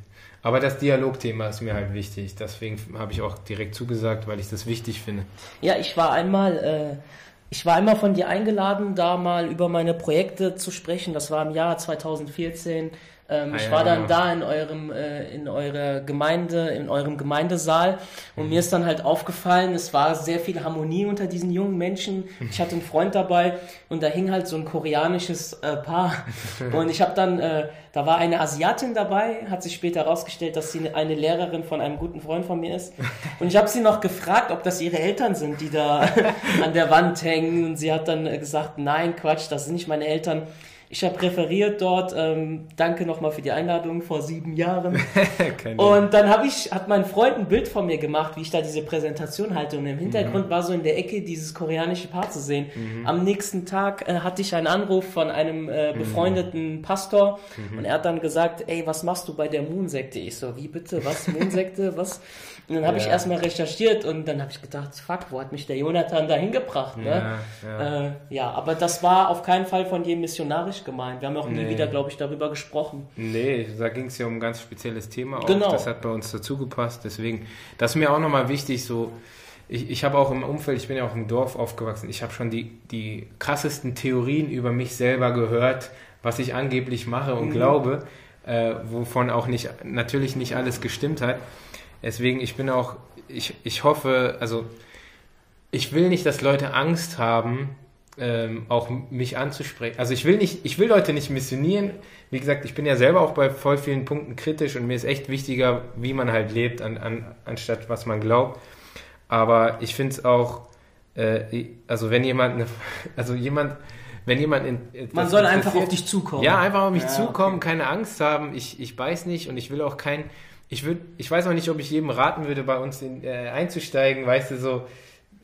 Aber das Dialogthema ist mir halt wichtig, deswegen habe ich auch direkt zugesagt, weil ich das wichtig finde. Ja, ich war einmal. Äh ich war einmal von dir eingeladen, da mal über meine Projekte zu sprechen. Das war im Jahr 2014 ähm, ah, ich war dann genau. da in eurem, äh, in eurer Gemeinde, in eurem Gemeindesaal und mhm. mir ist dann halt aufgefallen, es war sehr viel Harmonie unter diesen jungen Menschen. Ich hatte einen Freund dabei und da hing halt so ein koreanisches äh, Paar und ich habe dann, äh, da war eine Asiatin dabei, hat sich später herausgestellt, dass sie eine Lehrerin von einem guten Freund von mir ist und ich habe sie noch gefragt, ob das ihre Eltern sind, die da an der Wand hängen und sie hat dann gesagt, nein, Quatsch, das sind nicht meine Eltern Ich habe referiert dort. Ähm, danke nochmal für die Einladung vor sieben Jahren. und dann habe ich, hat mein Freund ein Bild von mir gemacht, wie ich da diese Präsentation halte. Und im Hintergrund mhm. war so in der Ecke dieses koreanische Paar zu sehen. Mhm. Am nächsten Tag äh, hatte ich einen Anruf von einem äh, mhm. befreundeten mhm. Pastor und er hat dann gesagt, ey, was machst du bei der Moon-Sekte? Ich so, wie bitte? Was? Moon-Sekte? was? Und dann habe ja. ich erstmal recherchiert und dann habe ich gedacht, fuck, wo hat mich der Jonathan da hingebracht? Ne? Ja, ja. Äh, ja, aber das war auf keinen Fall von jedem missionarisch gemeint. Wir haben auch nie nee. wieder, glaube ich, darüber gesprochen. Nee, da ging es ja um ein ganz spezielles Thema auch. Genau. Das hat bei uns dazu gepasst. Deswegen, das ist mir auch nochmal wichtig, so ich, ich habe auch im Umfeld, ich bin ja auch im Dorf aufgewachsen, ich habe schon die, die krassesten Theorien über mich selber gehört, was ich angeblich mache und mhm. glaube, äh, wovon auch nicht, natürlich nicht alles gestimmt hat. Deswegen, ich bin auch, ich, ich hoffe, also ich will nicht, dass Leute Angst haben, ähm, auch mich anzusprechen. Also ich will nicht, ich will Leute nicht missionieren. Wie gesagt, ich bin ja selber auch bei voll vielen Punkten kritisch und mir ist echt wichtiger, wie man halt lebt, an, an, anstatt was man glaubt. Aber ich finde es auch, äh, also wenn jemand, eine, also jemand, wenn jemand in, man soll einfach auf dich zukommen. Ja, einfach auf mich ja, zukommen, okay. keine Angst haben. Ich, ich weiß nicht und ich will auch kein ich würde, ich weiß auch nicht, ob ich jedem raten würde, bei uns in, äh, einzusteigen, weißt du, so.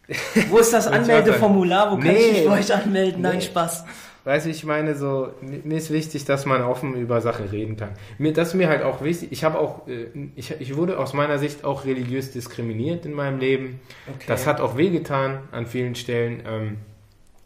Wo ist das Anmeldeformular? Wo kann nee, ich mich bei euch anmelden? Nein, nee. Spaß. Weißt du, ich meine so, mir ist wichtig, dass man offen über Sachen reden kann. Mir, das ist mir halt auch wichtig. Ich habe auch, äh, ich, ich wurde aus meiner Sicht auch religiös diskriminiert in meinem Leben. Okay. Das hat auch wehgetan an vielen Stellen, ähm,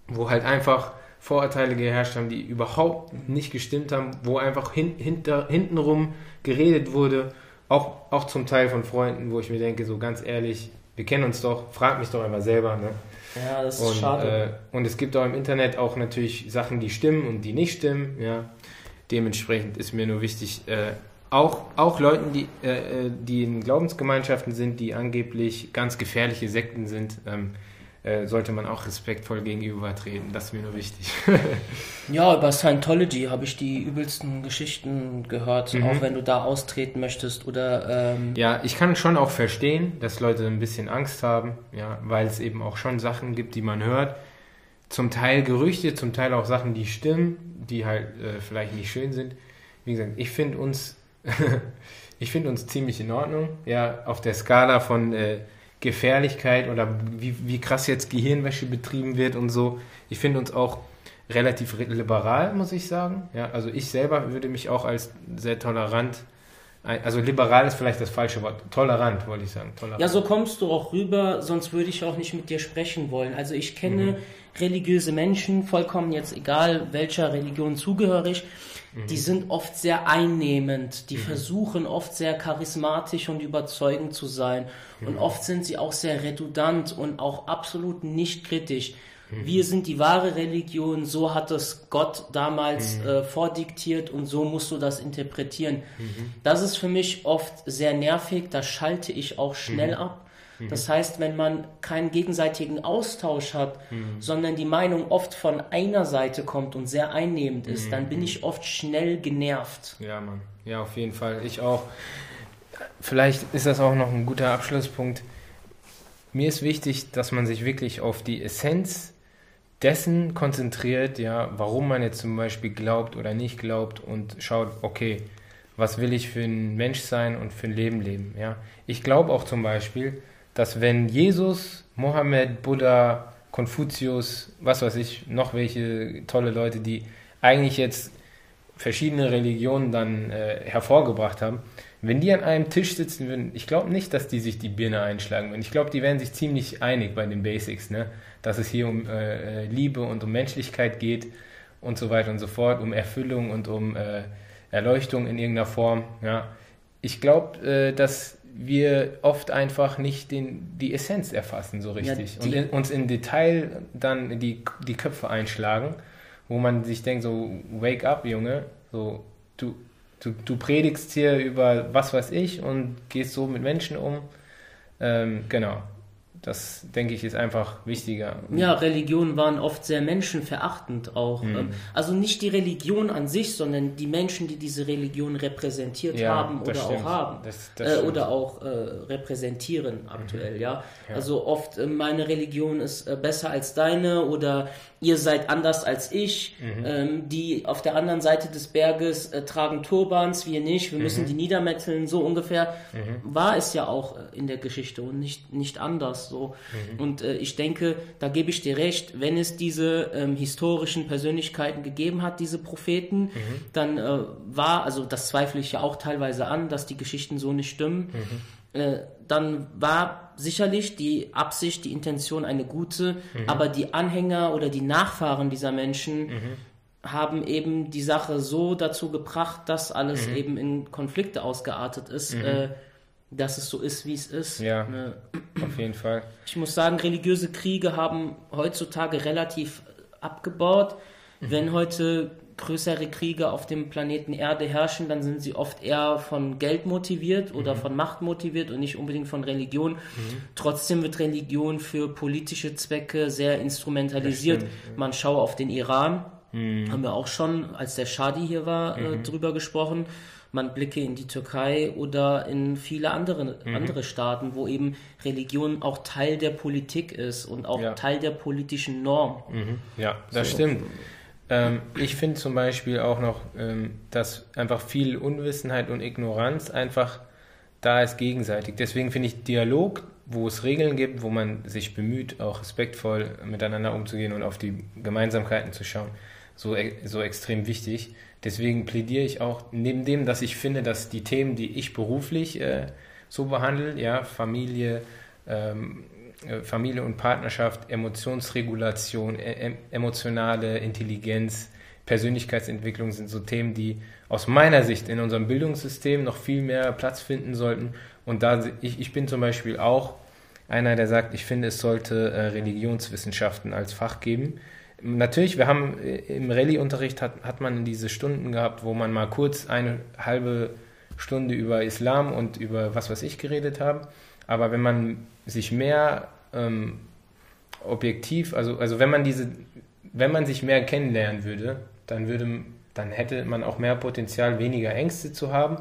wo halt einfach Vorurteile geherrscht haben, die überhaupt nicht gestimmt haben, wo einfach hin, hinter, hintenrum geredet wurde auch, auch zum Teil von Freunden, wo ich mir denke, so ganz ehrlich, wir kennen uns doch, frag mich doch einmal selber. Ne? Ja, das ist und, schade. Äh, und es gibt auch im Internet auch natürlich Sachen, die stimmen und die nicht stimmen. Ja? Dementsprechend ist mir nur wichtig, äh, auch, auch Leuten, die, äh, äh die in Glaubensgemeinschaften sind, die angeblich ganz gefährliche Sekten sind, ähm, äh, sollte man auch respektvoll gegenüber treten. Das ist mir nur wichtig. ja, über Scientology habe ich die übelsten Geschichten gehört, mhm. auch wenn du da austreten möchtest oder. Ähm ja, ich kann schon auch verstehen, dass Leute ein bisschen Angst haben, ja, weil es eben auch schon Sachen gibt, die man hört. Zum Teil Gerüchte, zum Teil auch Sachen, die stimmen, die halt äh, vielleicht nicht schön sind. Wie gesagt, ich finde uns, ich finde uns ziemlich in Ordnung. Ja, auf der Skala von äh, Gefährlichkeit oder wie, wie krass jetzt Gehirnwäsche betrieben wird und so. Ich finde uns auch relativ liberal, muss ich sagen. Ja, also ich selber würde mich auch als sehr tolerant, also liberal ist vielleicht das falsche Wort, tolerant wollte ich sagen. Tolerant. Ja, so kommst du auch rüber, sonst würde ich auch nicht mit dir sprechen wollen. Also ich kenne mhm. religiöse Menschen, vollkommen jetzt egal welcher Religion zugehörig, die sind oft sehr einnehmend, die mhm. versuchen oft sehr charismatisch und überzeugend zu sein. Mhm. Und oft sind sie auch sehr redundant und auch absolut nicht kritisch. Mhm. Wir sind die wahre Religion, so hat es Gott damals mhm. äh, vordiktiert und so musst du das interpretieren. Mhm. Das ist für mich oft sehr nervig, da schalte ich auch schnell mhm. ab Mhm. Das heißt, wenn man keinen gegenseitigen Austausch hat, mhm. sondern die Meinung oft von einer Seite kommt und sehr einnehmend ist, mhm. dann bin ich oft schnell genervt. Ja, Mann. Ja, auf jeden Fall. Ich auch. Vielleicht ist das auch noch ein guter Abschlusspunkt. Mir ist wichtig, dass man sich wirklich auf die Essenz dessen konzentriert, ja, warum man jetzt zum Beispiel glaubt oder nicht glaubt und schaut, okay, was will ich für ein Mensch sein und für ein Leben leben, ja. Ich glaube auch zum Beispiel, dass wenn Jesus, Mohammed, Buddha, Konfuzius, was weiß ich, noch welche tolle Leute, die eigentlich jetzt verschiedene Religionen dann äh, hervorgebracht haben, wenn die an einem Tisch sitzen würden, ich glaube nicht, dass die sich die Birne einschlagen würden. Ich glaube, die wären sich ziemlich einig bei den Basics, ne? dass es hier um äh, Liebe und um Menschlichkeit geht und so weiter und so fort, um Erfüllung und um äh, Erleuchtung in irgendeiner Form. Ja? Ich glaube, äh, dass wir oft einfach nicht den, die Essenz erfassen so richtig ja, und in, uns im Detail dann die, die Köpfe einschlagen, wo man sich denkt, so, wake up, Junge, so, du, du, du predigst hier über was weiß ich und gehst so mit Menschen um. Ähm, genau. Das denke ich ist einfach wichtiger. Ja, Religionen waren oft sehr menschenverachtend auch. Mhm. Ähm, Also nicht die Religion an sich, sondern die Menschen, die diese Religion repräsentiert Ja, haben oder stimmt. auch haben. Das- das äh, oder auch äh, repräsentieren aktuell, ja. Ja. Also oft, äh, meine Religion ist äh, besser als deine oder ihr seid anders als ich. Mhm. Ähm, die auf der anderen Seite des Berges äh, tragen Turbans, wir nicht. Wir Mhm. müssen die niedermetzeln, so ungefähr. War es ja auch äh, in der Geschichte und nicht, nicht anders so. Mhm. Und äh, ich denke, da gebe ich dir recht, wenn es diese ähm, historischen Persönlichkeiten gegeben hat, diese Propheten, Mhm. dann äh, war, also das zweifle ich ja auch teilweise an, dass die Geschichten so nicht stimmen. Mhm. Äh, dann war sicherlich die Absicht, die Intention eine gute, Mhm. aber die Anhänger oder die Nachfahren dieser Menschen Mhm. haben eben die Sache so dazu gebracht, dass alles Mhm. eben in Konflikte ausgeartet ist, äh, dass es so ist, wie es ist. Ja. Ne? Auf jeden Fall. Ich muss sagen, religiöse Kriege haben heutzutage relativ abgebaut. Wenn heute größere Kriege auf dem Planeten Erde herrschen, dann sind sie oft eher von Geld motiviert oder von Macht motiviert und nicht unbedingt von Religion. Trotzdem wird Religion für politische Zwecke sehr instrumentalisiert. Man schaue auf den Iran, haben wir auch schon, als der Shadi hier war, äh, drüber gesprochen. Man blicke in die Türkei oder in viele andere, andere Staaten, wo eben Religion auch Teil der Politik ist und auch Ja. Teil der politischen Norm. Ja, das stimmt. Ähm, ich finde zum Beispiel auch noch, ähm, dass einfach viel Unwissenheit und Ignoranz einfach da ist gegenseitig. Deswegen finde ich Dialog, wo es Regeln gibt, wo man sich bemüht, auch respektvoll miteinander umzugehen und auf die Gemeinsamkeiten zu schauen, so, e- so extrem wichtig. Deswegen plädiere ich auch, neben dem, dass ich finde, dass die Themen, die ich beruflich äh, so behandle, ja, Familie, ähm, äh, Familie und Partnerschaft, Emotionsregulation, e em- emotionale Intelligenz, Persönlichkeitsentwicklung sind so Themen, die aus meiner Sicht in unserem Bildungssystem noch viel mehr Platz finden sollten. Und da ich, ich bin zum Beispiel auch einer, der sagt, ich finde, es sollte äh, Religionswissenschaften als Fach geben. Natürlich, wir haben äh, im Rallye-Unterricht hat, hat man diese Stunden gehabt, wo man mal kurz eine halbe Stunde über Islam und über was weiß ich geredet haben. Aber wenn man sich mehr ähm, objektiv, also, also wenn man diese, wenn man sich mehr kennenlernen würde, dann würde, dann hätte man auch mehr Potenzial, weniger Ängste zu haben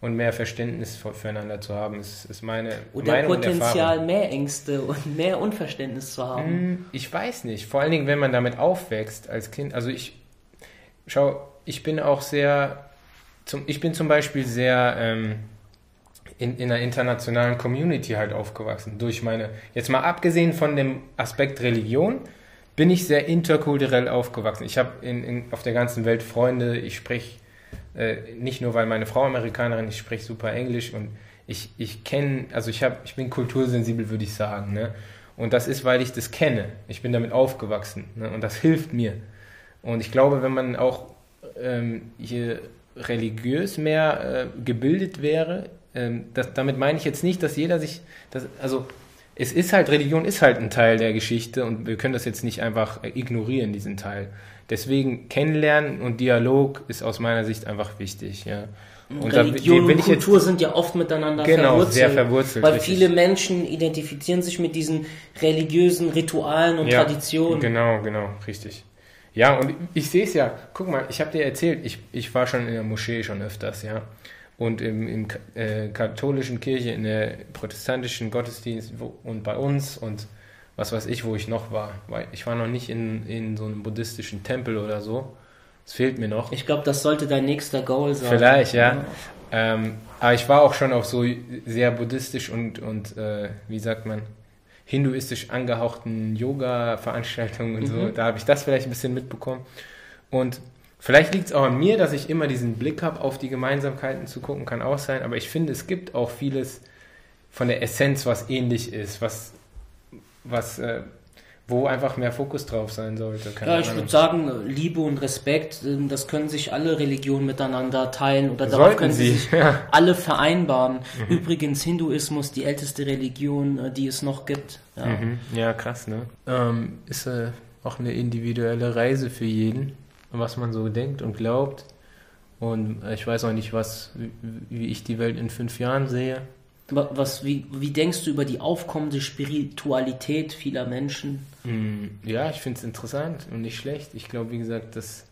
und mehr Verständnis für- füreinander zu haben. Das ist meine Oder und Erfahrung. Potenzial, mehr Ängste und mehr Unverständnis zu haben. Hm, Ich weiß nicht. Vor allen Dingen, wenn man damit aufwächst als Kind. Also ich, schau, ich bin auch sehr, zum, ich bin zum Beispiel sehr ähm, in, in einer internationalen Community halt aufgewachsen. Durch meine, jetzt mal abgesehen von dem Aspekt Religion, bin ich sehr interkulturell aufgewachsen. Ich habe in, in, auf der ganzen Welt Freunde, ich spreche äh, nicht nur, weil meine Frau Amerikanerin, ich spreche super Englisch und ich, ich kenne, also ich, hab, ich bin kultursensibel, würde ich sagen. Ne? Und das ist, weil ich das kenne. Ich bin damit aufgewachsen ne? und das hilft mir. Und ich glaube, wenn man auch ähm, hier religiös mehr äh, gebildet wäre, ähm, das, damit meine ich jetzt nicht, dass jeder sich, das, also es ist halt, Religion ist halt ein Teil der Geschichte und wir können das jetzt nicht einfach äh, ignorieren, diesen Teil. Deswegen kennenlernen und Dialog ist aus meiner Sicht einfach wichtig, ja. Und da Religion will und ich jetzt- Kultur sind ja oft miteinander Genau, verwurzelt. sehr verwurzelt, Weil richtig. viele Menschen identifizieren sich mit diesen religiösen Ritualen und Ja, Traditionen. Genau, genau, richtig. Ja, und ich sehe es ja, guck mal, ich habe dir erzählt, ich, ich war schon in der Moschee schon öfters, ja. Und im, im äh, katholischen Kirche, in der protestantischen Gottesdienst wo, und bei uns und was weiß ich, wo ich noch war. Weil ich war noch nicht in, in so einem buddhistischen Tempel oder so. Es fehlt mir noch. Ich glaube, das sollte dein nächster Goal sein. Vielleicht, ja. Ähm, aber ich war auch schon auf so sehr buddhistisch und, und äh, wie sagt man, hinduistisch angehauchten Yoga-Veranstaltungen und so. Da habe ich das vielleicht ein bisschen mitbekommen. Und vielleicht liegt es auch an mir, dass ich immer diesen Blick habe, auf die Gemeinsamkeiten zu gucken, kann auch sein. Aber ich finde, es gibt auch vieles von der Essenz, was ähnlich ist, was, was äh, wo einfach mehr Fokus drauf sein sollte. Keine Ja, ich Ahnung. würde sagen, Liebe und Respekt, ähm, das können sich alle Religionen miteinander teilen oder darauf Sollten können sie sich ja. Mhm. alle vereinbaren. Übrigens, Hinduismus, die älteste Religion, äh, die es noch gibt. Ja. Mhm. Ja, krass, ne? Ähm, ist äh, auch eine individuelle Reise für jeden, was man so denkt und glaubt. Und äh, ich weiß auch nicht, was, wie, ich die Welt in fünf Jahren sehe. Was, wie, wie denkst du über die aufkommende Spiritualität vieler Menschen? Hm, ja, ich finde es interessant und nicht schlecht. Ich glaube, wie gesagt, dass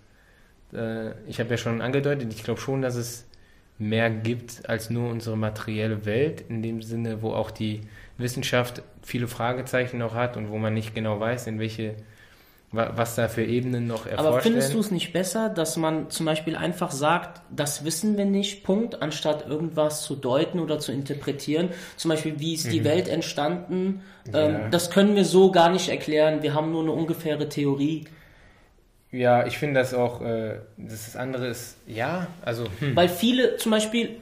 äh, ich habe ja schon angedeutet, ich glaube schon, dass es mehr gibt als nur unsere materielle Welt, in dem Sinne, wo auch die Wissenschaft viele Fragezeichen noch hat und wo man nicht genau weiß, in welche was da für Ebenen noch erforscht Aber findest du es nicht besser, dass man zum Beispiel einfach sagt, das wissen wir nicht, Punkt, anstatt irgendwas zu deuten oder zu interpretieren? Zum Beispiel, wie ist die mhm. Welt entstanden? Ja. Ähm, das können wir so gar nicht erklären. Wir haben nur eine ungefähre Theorie. Ja, ich finde das auch, äh, das andere ist, ja, also. Hm. Weil viele, zum Beispiel,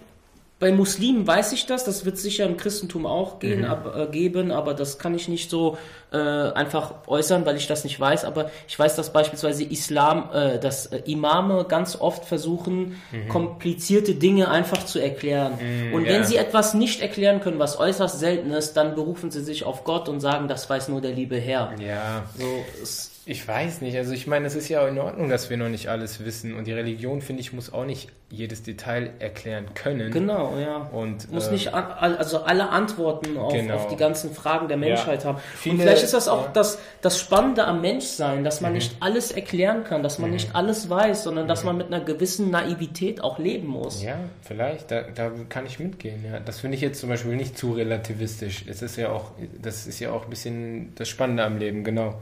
bei Muslimen weiß ich das, das wird sicher im Christentum auch gehen, mhm. ab, äh, geben, aber das kann ich nicht so äh, einfach äußern, weil ich das nicht weiß. Aber ich weiß, dass beispielsweise Islam, äh, dass äh, Imame ganz oft versuchen, mhm. komplizierte Dinge einfach zu erklären. Mhm, und wenn ja. sie etwas nicht erklären können, was äußerst selten ist, dann berufen sie sich auf Gott und sagen, das weiß nur der liebe Herr. Ja. So, es, ich weiß nicht. Also ich meine, es ist ja in Ordnung, dass wir noch nicht alles wissen. Und die Religion, finde ich, muss auch nicht jedes Detail erklären können. Genau, ja. Und, muss äh, nicht an, also alle Antworten auf, genau. auf, die ganzen Fragen der Menschheit ja. haben. Viele, und vielleicht ist das auch ja. das, das Spannende am Menschsein, dass man mhm. nicht alles erklären kann, dass man mhm. nicht alles weiß, sondern dass mhm. man mit einer gewissen Naivität auch leben muss. Ja, vielleicht. Da, da kann ich mitgehen. Ja. Das finde ich jetzt zum Beispiel nicht zu relativistisch. Es ist ja auch, das ist ja auch ein bisschen das Spannende am Leben, genau.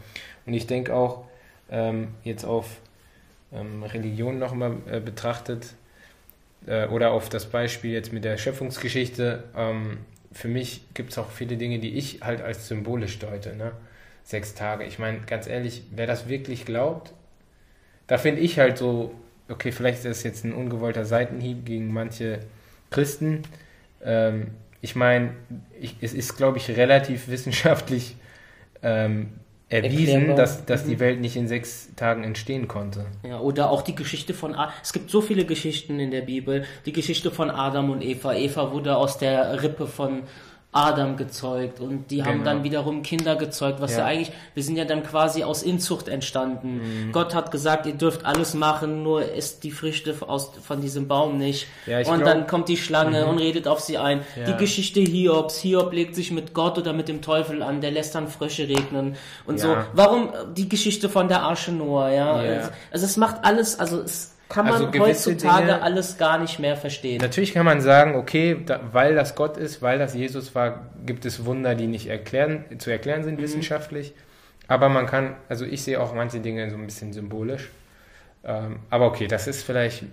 Und ich denke auch, ähm, jetzt auf ähm, Religion nochmal äh, betrachtet, äh, oder auf das Beispiel jetzt mit der Schöpfungsgeschichte, ähm, für mich gibt es auch viele Dinge, die ich halt als symbolisch deute. Ne? Sechs Tage. Ich meine, ganz ehrlich, wer das wirklich glaubt, da finde ich halt so, okay, vielleicht ist das jetzt ein ungewollter Seitenhieb gegen manche Christen. Ähm, ich meine, es ist, glaube ich, relativ wissenschaftlich ähm, erwiesen, dass, dass die mhm. Welt nicht in sechs Tagen entstehen konnte. Ja, oder auch die Geschichte von, A es gibt so viele Geschichten in der Bibel, die Geschichte von Adam und Eva. Eva wurde aus der Rippe von Adam gezeugt und die haben genau. dann wiederum Kinder gezeugt, was ja. ja. eigentlich, wir sind ja dann quasi aus Inzucht entstanden. Mhm. Gott hat gesagt, ihr dürft alles machen, nur isst die Früchte aus, von diesem Baum nicht. Ja, und glaub, dann kommt die Schlange mhm. und redet auf sie ein. Ja. Die Geschichte Hiobs, Hiob legt sich mit Gott oder mit dem Teufel an, der lässt dann Frösche regnen und so. Warum die Geschichte von der Arche Noah, ja? Also es macht alles, also es kann man also heutzutage Dinge, alles gar nicht mehr verstehen. Natürlich kann man sagen, okay, da, weil das Gott ist, weil das Jesus war, gibt es Wunder, die nicht erklären, zu erklären sind mhm. wissenschaftlich. Aber man kann, also ich sehe auch manche Dinge so ein bisschen symbolisch. Ähm, aber okay, das ist vielleicht,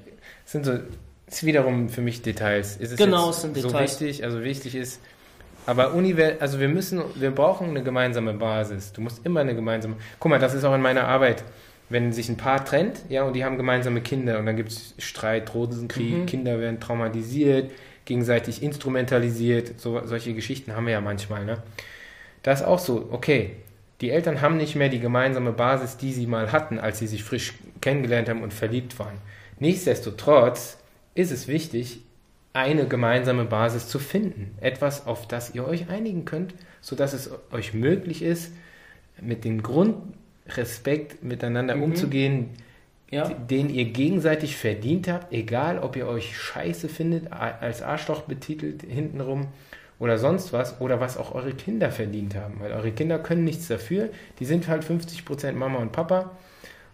sind so, ist wiederum für mich Details. Ist es genau, es sind so Details. wichtig? Also wichtig ist, aber Univers also wir müssen, wir brauchen eine gemeinsame Basis. Du musst immer eine gemeinsame. Guck mal, das ist auch in meiner Arbeit wenn sich ein Paar trennt, ja, und die haben gemeinsame Kinder und dann gibt es Streit, Rosenkrieg, mhm. Kinder werden traumatisiert, gegenseitig instrumentalisiert, so, solche Geschichten haben wir ja manchmal, ne? Das ist auch so, okay, die Eltern haben nicht mehr die gemeinsame Basis, die sie mal hatten, als sie sich frisch kennengelernt haben und verliebt waren. Nichtsdestotrotz ist es wichtig, eine gemeinsame Basis zu finden. Etwas, auf das ihr euch einigen könnt, sodass es euch möglich ist, mit den Grund Respekt miteinander mhm. umzugehen, ja. den ihr gegenseitig verdient habt, egal ob ihr euch scheiße findet, als Arschloch betitelt hintenrum oder sonst was, oder was auch eure Kinder verdient haben. Weil eure Kinder können nichts dafür, die sind halt 50% Mama und Papa.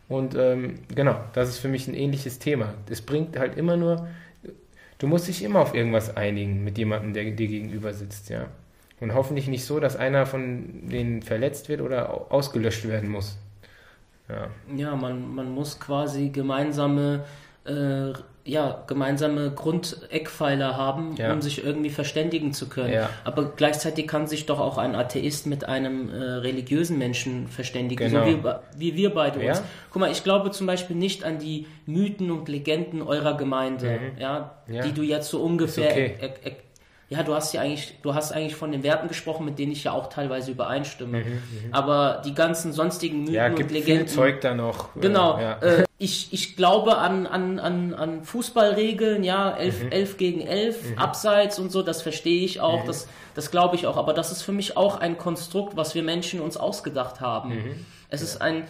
Und ähm, genau, das ist für mich ein ähnliches Thema. Es bringt halt immer nur, du musst dich immer auf irgendwas einigen mit jemandem, der dir gegenüber sitzt, ja. Und hoffentlich nicht so, dass einer von denen verletzt wird oder ausgelöscht werden muss. Ja, ja man, man muss quasi gemeinsame, äh, ja, gemeinsame Grundeckpfeiler haben, ja. um sich irgendwie verständigen zu können. Ja. Aber gleichzeitig kann sich doch auch ein Atheist mit einem äh, religiösen Menschen verständigen, genau. so wie, wie wir beide uns. Guck mal, ich glaube zum Beispiel nicht an die Mythen und Legenden eurer Gemeinde, mhm. ja, die du jetzt so ungefähr ja, du hast ja eigentlich, du hast eigentlich von den Werten gesprochen, mit denen ich ja auch teilweise übereinstimme. Mhm, mhm. Aber die ganzen sonstigen Mythen ja, gibt und Legenden. Viel Zeug da noch. Genau. Ja. Äh, ich, ich glaube an, an, an, an Fußballregeln, ja, 11, mhm. 11 gegen 11, mhm. Abseits und so, das verstehe ich auch, mhm. das, das glaube ich auch. Aber das ist für mich auch ein Konstrukt, was wir Menschen uns ausgedacht haben. Mhm. Es ist ein,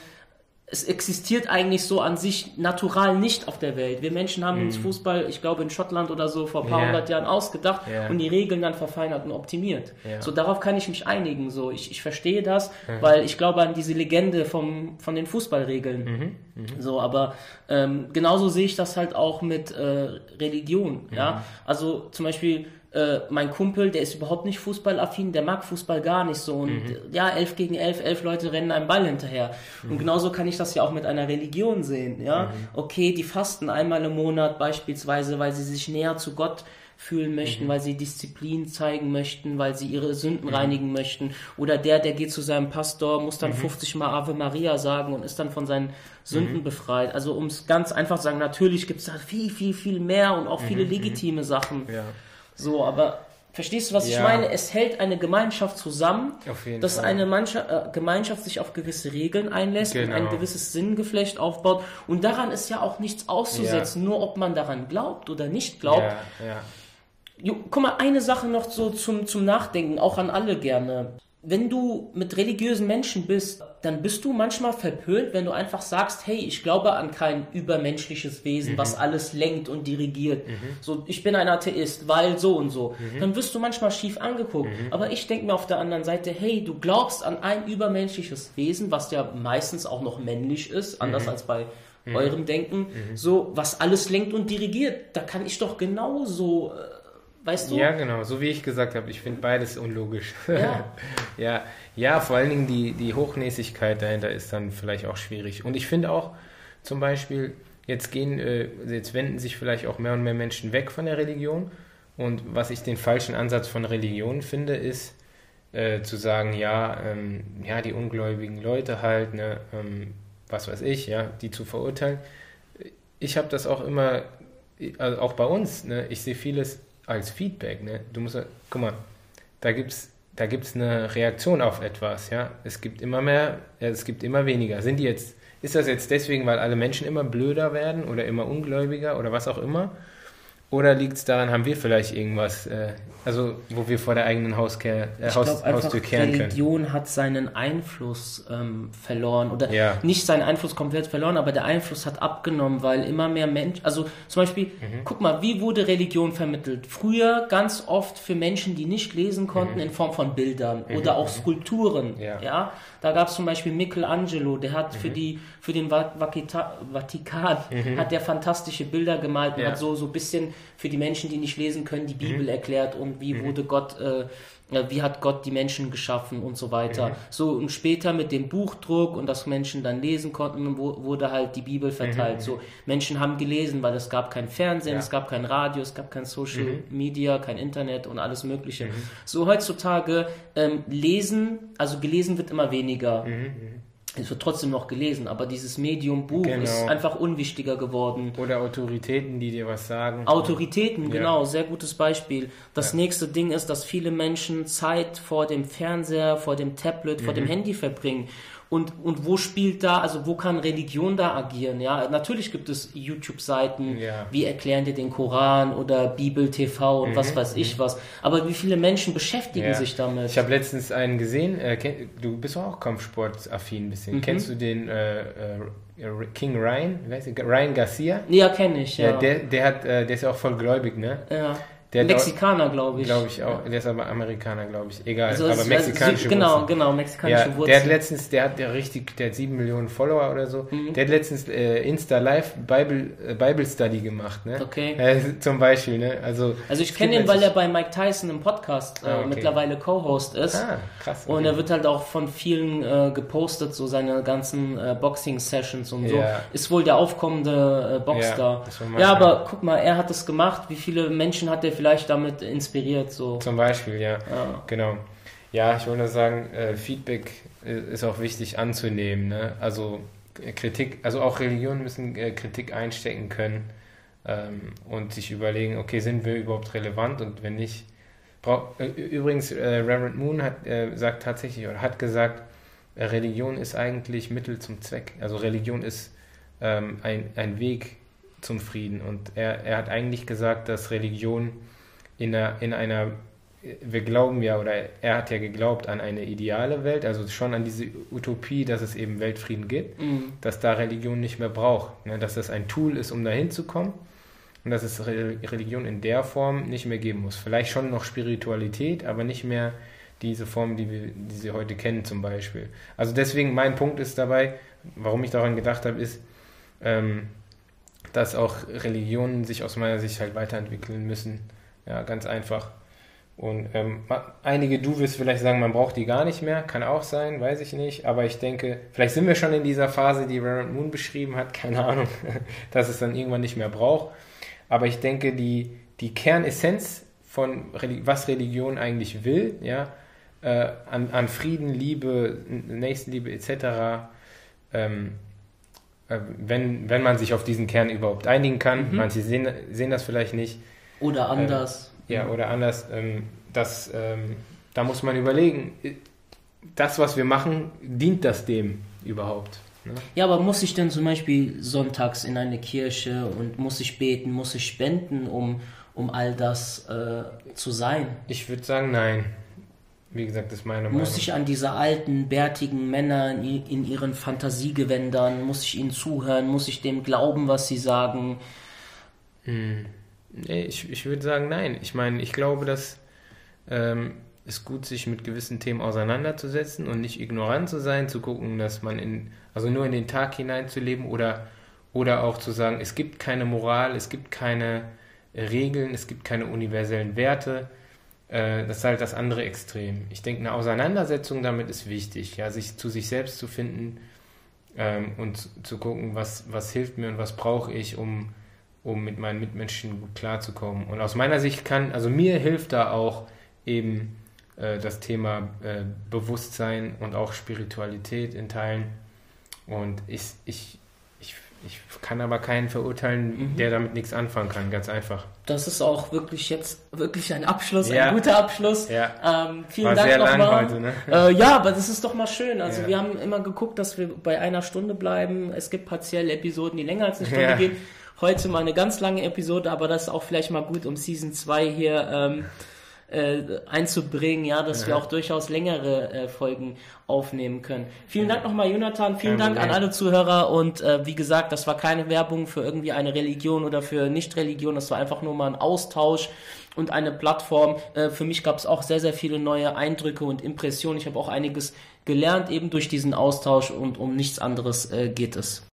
es existiert eigentlich so an sich natural nicht auf der Welt. Wir Menschen haben uns Fußball, ich glaube in Schottland oder so vor ein paar hundert Jahren ausgedacht Ja. und die Regeln dann verfeinert und optimiert. Ja. So darauf kann ich mich einigen. So ich, ich verstehe das, weil ich glaube an diese Legende vom von den Fußballregeln. So, aber ähm, genauso sehe ich das halt auch mit äh, Religion. Ja, also zum Beispiel äh, mein Kumpel, der ist überhaupt nicht fußballaffin, der mag Fußball gar nicht so. Und äh, ja, elf gegen elf, elf Leute rennen einem Ball hinterher. Und genauso kann ich das ja auch mit einer Religion sehen. Ja, okay, die fasten einmal im Monat beispielsweise, weil sie sich näher zu Gott fühlen möchten, weil sie Disziplin zeigen möchten, weil sie ihre Sünden reinigen möchten. Oder der, der geht zu seinem Pastor, muss dann 50 Mal Ave Maria sagen und ist dann von seinen Sünden befreit. Also um es ganz einfach zu sagen, natürlich gibt es da viel, viel, viel mehr und auch viele legitime Sachen. Ja. So, aber verstehst du, was ich Ja. meine? Es hält eine Gemeinschaft zusammen, dass Fall. eine Mannschaft, äh, Gemeinschaft sich auf gewisse Regeln einlässt und Genau. ein gewisses Sinngeflecht aufbaut. Und daran ist ja auch nichts auszusetzen, nur ob man daran glaubt oder nicht glaubt. Ja, ja. Jo, guck mal, eine Sache noch so zum, zum Nachdenken, auch an alle gerne. Wenn du mit religiösen Menschen bist, dann bist du manchmal verpönt, wenn du einfach sagst, hey, ich glaube an kein übermenschliches Wesen, was alles lenkt und dirigiert. So, ich bin ein Atheist, weil so und so. Dann wirst du manchmal schief angeguckt. Aber ich denke mir auf der anderen Seite, hey, du glaubst an ein übermenschliches Wesen, was ja meistens auch noch männlich ist, anders als bei eurem Denken, so, was alles lenkt und dirigiert. Da kann ich doch genauso, äh, weißt du? Ja, genau, so wie ich gesagt habe, ich finde beides unlogisch. Ja. ja, ja, vor allen Dingen die, die Hochnäsigkeit dahinter ist dann vielleicht auch schwierig. Und ich finde auch zum Beispiel, jetzt gehen, äh, jetzt wenden sich vielleicht auch mehr und mehr Menschen weg von der Religion. Und was ich den falschen Ansatz von Religion finde, ist äh, zu sagen, ja, ähm, ja, die ungläubigen Leute halt, ne, ähm, was weiß ich, ja, die zu verurteilen. Ich habe das auch immer, also auch bei uns, ne, ich sehe vieles als Feedback, ne? Du musst, guck mal, da gibt's da gibt's eine Reaktion auf etwas, ja? Es gibt immer mehr, es gibt immer weniger. Sind die jetzt ist das jetzt deswegen, weil alle Menschen immer blöder werden oder immer ungläubiger oder was auch immer? Oder liegt es daran, haben wir vielleicht irgendwas, äh, also wo wir vor der eigenen Hauskehr, äh, Ich Haus, einfach, Haustür kehren können? Religion hat seinen Einfluss ähm, verloren oder Ja. nicht seinen Einfluss komplett verloren, aber der Einfluss hat abgenommen, weil immer mehr Menschen, also zum Beispiel, Mhm. guck mal, wie wurde Religion vermittelt? Früher ganz oft für Menschen, die nicht lesen konnten, in Form von Bildern oder auch Skulpturen. Mhm. Ja. Ja, da gab es zum Beispiel Michelangelo, der hat Mhm. für die für den Vatikan hat der fantastische Bilder gemalt und Ja. hat so so ein bisschen für die Menschen, die nicht lesen können, die Mhm. Bibel erklärt und wie wurde Gott, äh, äh, wie hat Gott die Menschen geschaffen und so weiter. Mhm. So und später mit dem Buchdruck und dass Menschen dann lesen konnten, wo, wurde halt die Bibel verteilt. So Menschen haben gelesen, weil es gab kein Fernsehen, Mhm. Ja. es gab kein Radio, es gab kein Social Mhm. Media, kein Internet und alles Mögliche. So heutzutage ähm, lesen, also gelesen wird immer weniger. Es wird trotzdem noch gelesen, aber dieses Medium Buch Genau. ist einfach unwichtiger geworden. Oder Autoritäten, die dir was sagen. Autoritäten, Ja. genau, sehr gutes Beispiel. Das nächste Ding ist, dass viele Menschen Zeit vor dem Fernseher, vor dem Tablet, vor Mhm. dem Handy verbringen. Und, und wo spielt da, also wo kann Religion da agieren? Ja, natürlich gibt es YouTube-Seiten, Ja. wie erklären dir den Koran oder Bibel TV und was weiß ich was. Aber wie viele Menschen beschäftigen Mhm. Ja. sich damit? Ich habe letztens einen gesehen, äh, du bist auch Kampfsportaffin ein bisschen. Mhm. Kennst du den äh, äh, King Ryan? Ryan Garcia? ja, kenne ich, ja. Ja, der, der, hat, äh, der ist ja auch voll gläubig, ne? ja. Der Mexikaner, glaube ich. Glaube ich auch. Der ist aber Amerikaner, glaube ich. Egal, Also, aber es- mexikanische Genau, Wurzeln. genau, mexikanische Ja, der Wurzeln. hat letztens, der hat ja richtig, der hat sieben Millionen Follower oder so. Mhm. Der hat letztens äh, Insta Live Bible, äh, Bible Study gemacht, ne? Okay. Äh, zum Beispiel, ne? Also, Also ich kenne ihn, weil er bei Mike Tyson im Podcast äh, Ah, okay. mittlerweile Co-Host ist. Ah, krass. Und okay. er wird halt auch von vielen äh, gepostet, so seine ganzen äh, Boxing-Sessions und so. Ja. Ist wohl der aufkommende äh, Boxstar. Ja, Ja, aber guck mal, er hat es gemacht. Wie viele Menschen hat er vielleicht damit inspiriert? So. Zum Beispiel, ja. Ja. Genau. Ja, ich wollte nur sagen, äh, Feedback äh, ist auch wichtig anzunehmen. Ne? Also äh, Kritik, also auch Religionen müssen Kritik einstecken können ähm, und sich überlegen, okay, sind wir überhaupt relevant und wenn nicht. Übrigens, äh, Reverend Moon hat äh, sagt tatsächlich oder hat gesagt, äh, Religion ist eigentlich Mittel zum Zweck. Also Religion ist ähm, ein, ein Weg zum Frieden und er, er hat eigentlich gesagt, dass Religion in einer, in einer wir glauben ja, oder er hat ja geglaubt an eine ideale Welt, also schon an diese Utopie, dass es eben Weltfrieden gibt, mhm. dass da Religion nicht mehr braucht, ne? dass das ein Tool ist, um dahin zu kommen und dass es Religion in der Form nicht mehr geben muss. Vielleicht schon noch Spiritualität, aber nicht mehr diese Form, die wir, die sie heute kennen zum Beispiel. Also deswegen mein Punkt ist dabei, warum ich daran gedacht habe, ist, ähm, dass auch Religionen sich aus meiner Sicht halt weiterentwickeln müssen. Ja, ganz einfach. Und ähm, einige, du wirst vielleicht sagen, man braucht die gar nicht mehr, kann auch sein, weiß ich nicht. Aber ich denke, vielleicht sind wir schon in dieser Phase, die Reverend Moon beschrieben hat, keine Ahnung, dass es dann irgendwann nicht mehr braucht. Aber ich denke, die, die Kernessenz von was Religion eigentlich will, ja, äh, an, an Frieden, Liebe, Nächstenliebe etc., ähm, äh, wenn, wenn man sich auf diesen Kern überhaupt einigen kann. Mhm. Manche sehen, sehen das vielleicht nicht. Oder anders. Äh, ja, oder anders. Ähm, das, ähm, da muss man überlegen, das, was wir machen, dient das dem überhaupt? Ne? Ja, aber muss ich denn zum Beispiel sonntags in eine Kirche und muss ich beten, muss ich spenden, um, um all das äh, zu sein? Ich würde sagen, nein. Wie gesagt, das ist meine Meinung. Muss ich an diese alten, bärtigen Männer in, in ihren Fantasiegewändern, muss ich ihnen zuhören, muss ich dem glauben, was sie sagen? Hm. Ich, ich würde sagen, nein. Ich meine, ich glaube, dass ähm, es gut sich mit gewissen Themen auseinanderzusetzen und nicht ignorant zu sein, zu gucken, dass man in, also nur in den Tag hineinzuleben oder, oder auch zu sagen, es gibt keine Moral, es gibt keine Regeln, es gibt keine universellen Werte äh, das ist halt das andere Extrem. Ich denke, eine Auseinandersetzung damit ist wichtig, ja, sich zu sich selbst zu finden ähm, und zu gucken, was, was hilft mir und was brauche ich, um, um mit meinen Mitmenschen gut klarzukommen. Und aus meiner Sicht kann, also mir hilft da auch eben äh, das Thema äh, Bewusstsein und auch Spiritualität in Teilen. Und ich, ich ich kann aber keinen verurteilen, mhm. der damit nichts anfangen kann, ganz einfach. Das ist auch wirklich jetzt wirklich ein Abschluss, ja. ein guter Abschluss. Ja. Ähm, vielen War Dank sehr lang mal. heute, ne? Äh, ja, aber das ist doch mal schön. Also ja. wir haben immer geguckt, dass wir bei einer Stunde bleiben. Es gibt partiell Episoden, die länger als eine Stunde ja. gehen. Heute mal eine ganz lange Episode, aber das ist auch vielleicht mal gut, um Season 2 hier ähm, äh, einzubringen, ja, dass ja. wir auch durchaus längere äh, Folgen aufnehmen können. Vielen Dank nochmal, Jonathan. Vielen Dank an alle Zuhörer und äh, wie gesagt, das war keine Werbung für irgendwie eine Religion oder für Nicht-Religion, das war einfach nur mal ein Austausch und eine Plattform. Äh, für mich gab es auch sehr, sehr viele neue Eindrücke und Impressionen. Ich habe auch einiges gelernt eben durch diesen Austausch und um nichts anderes äh, geht es.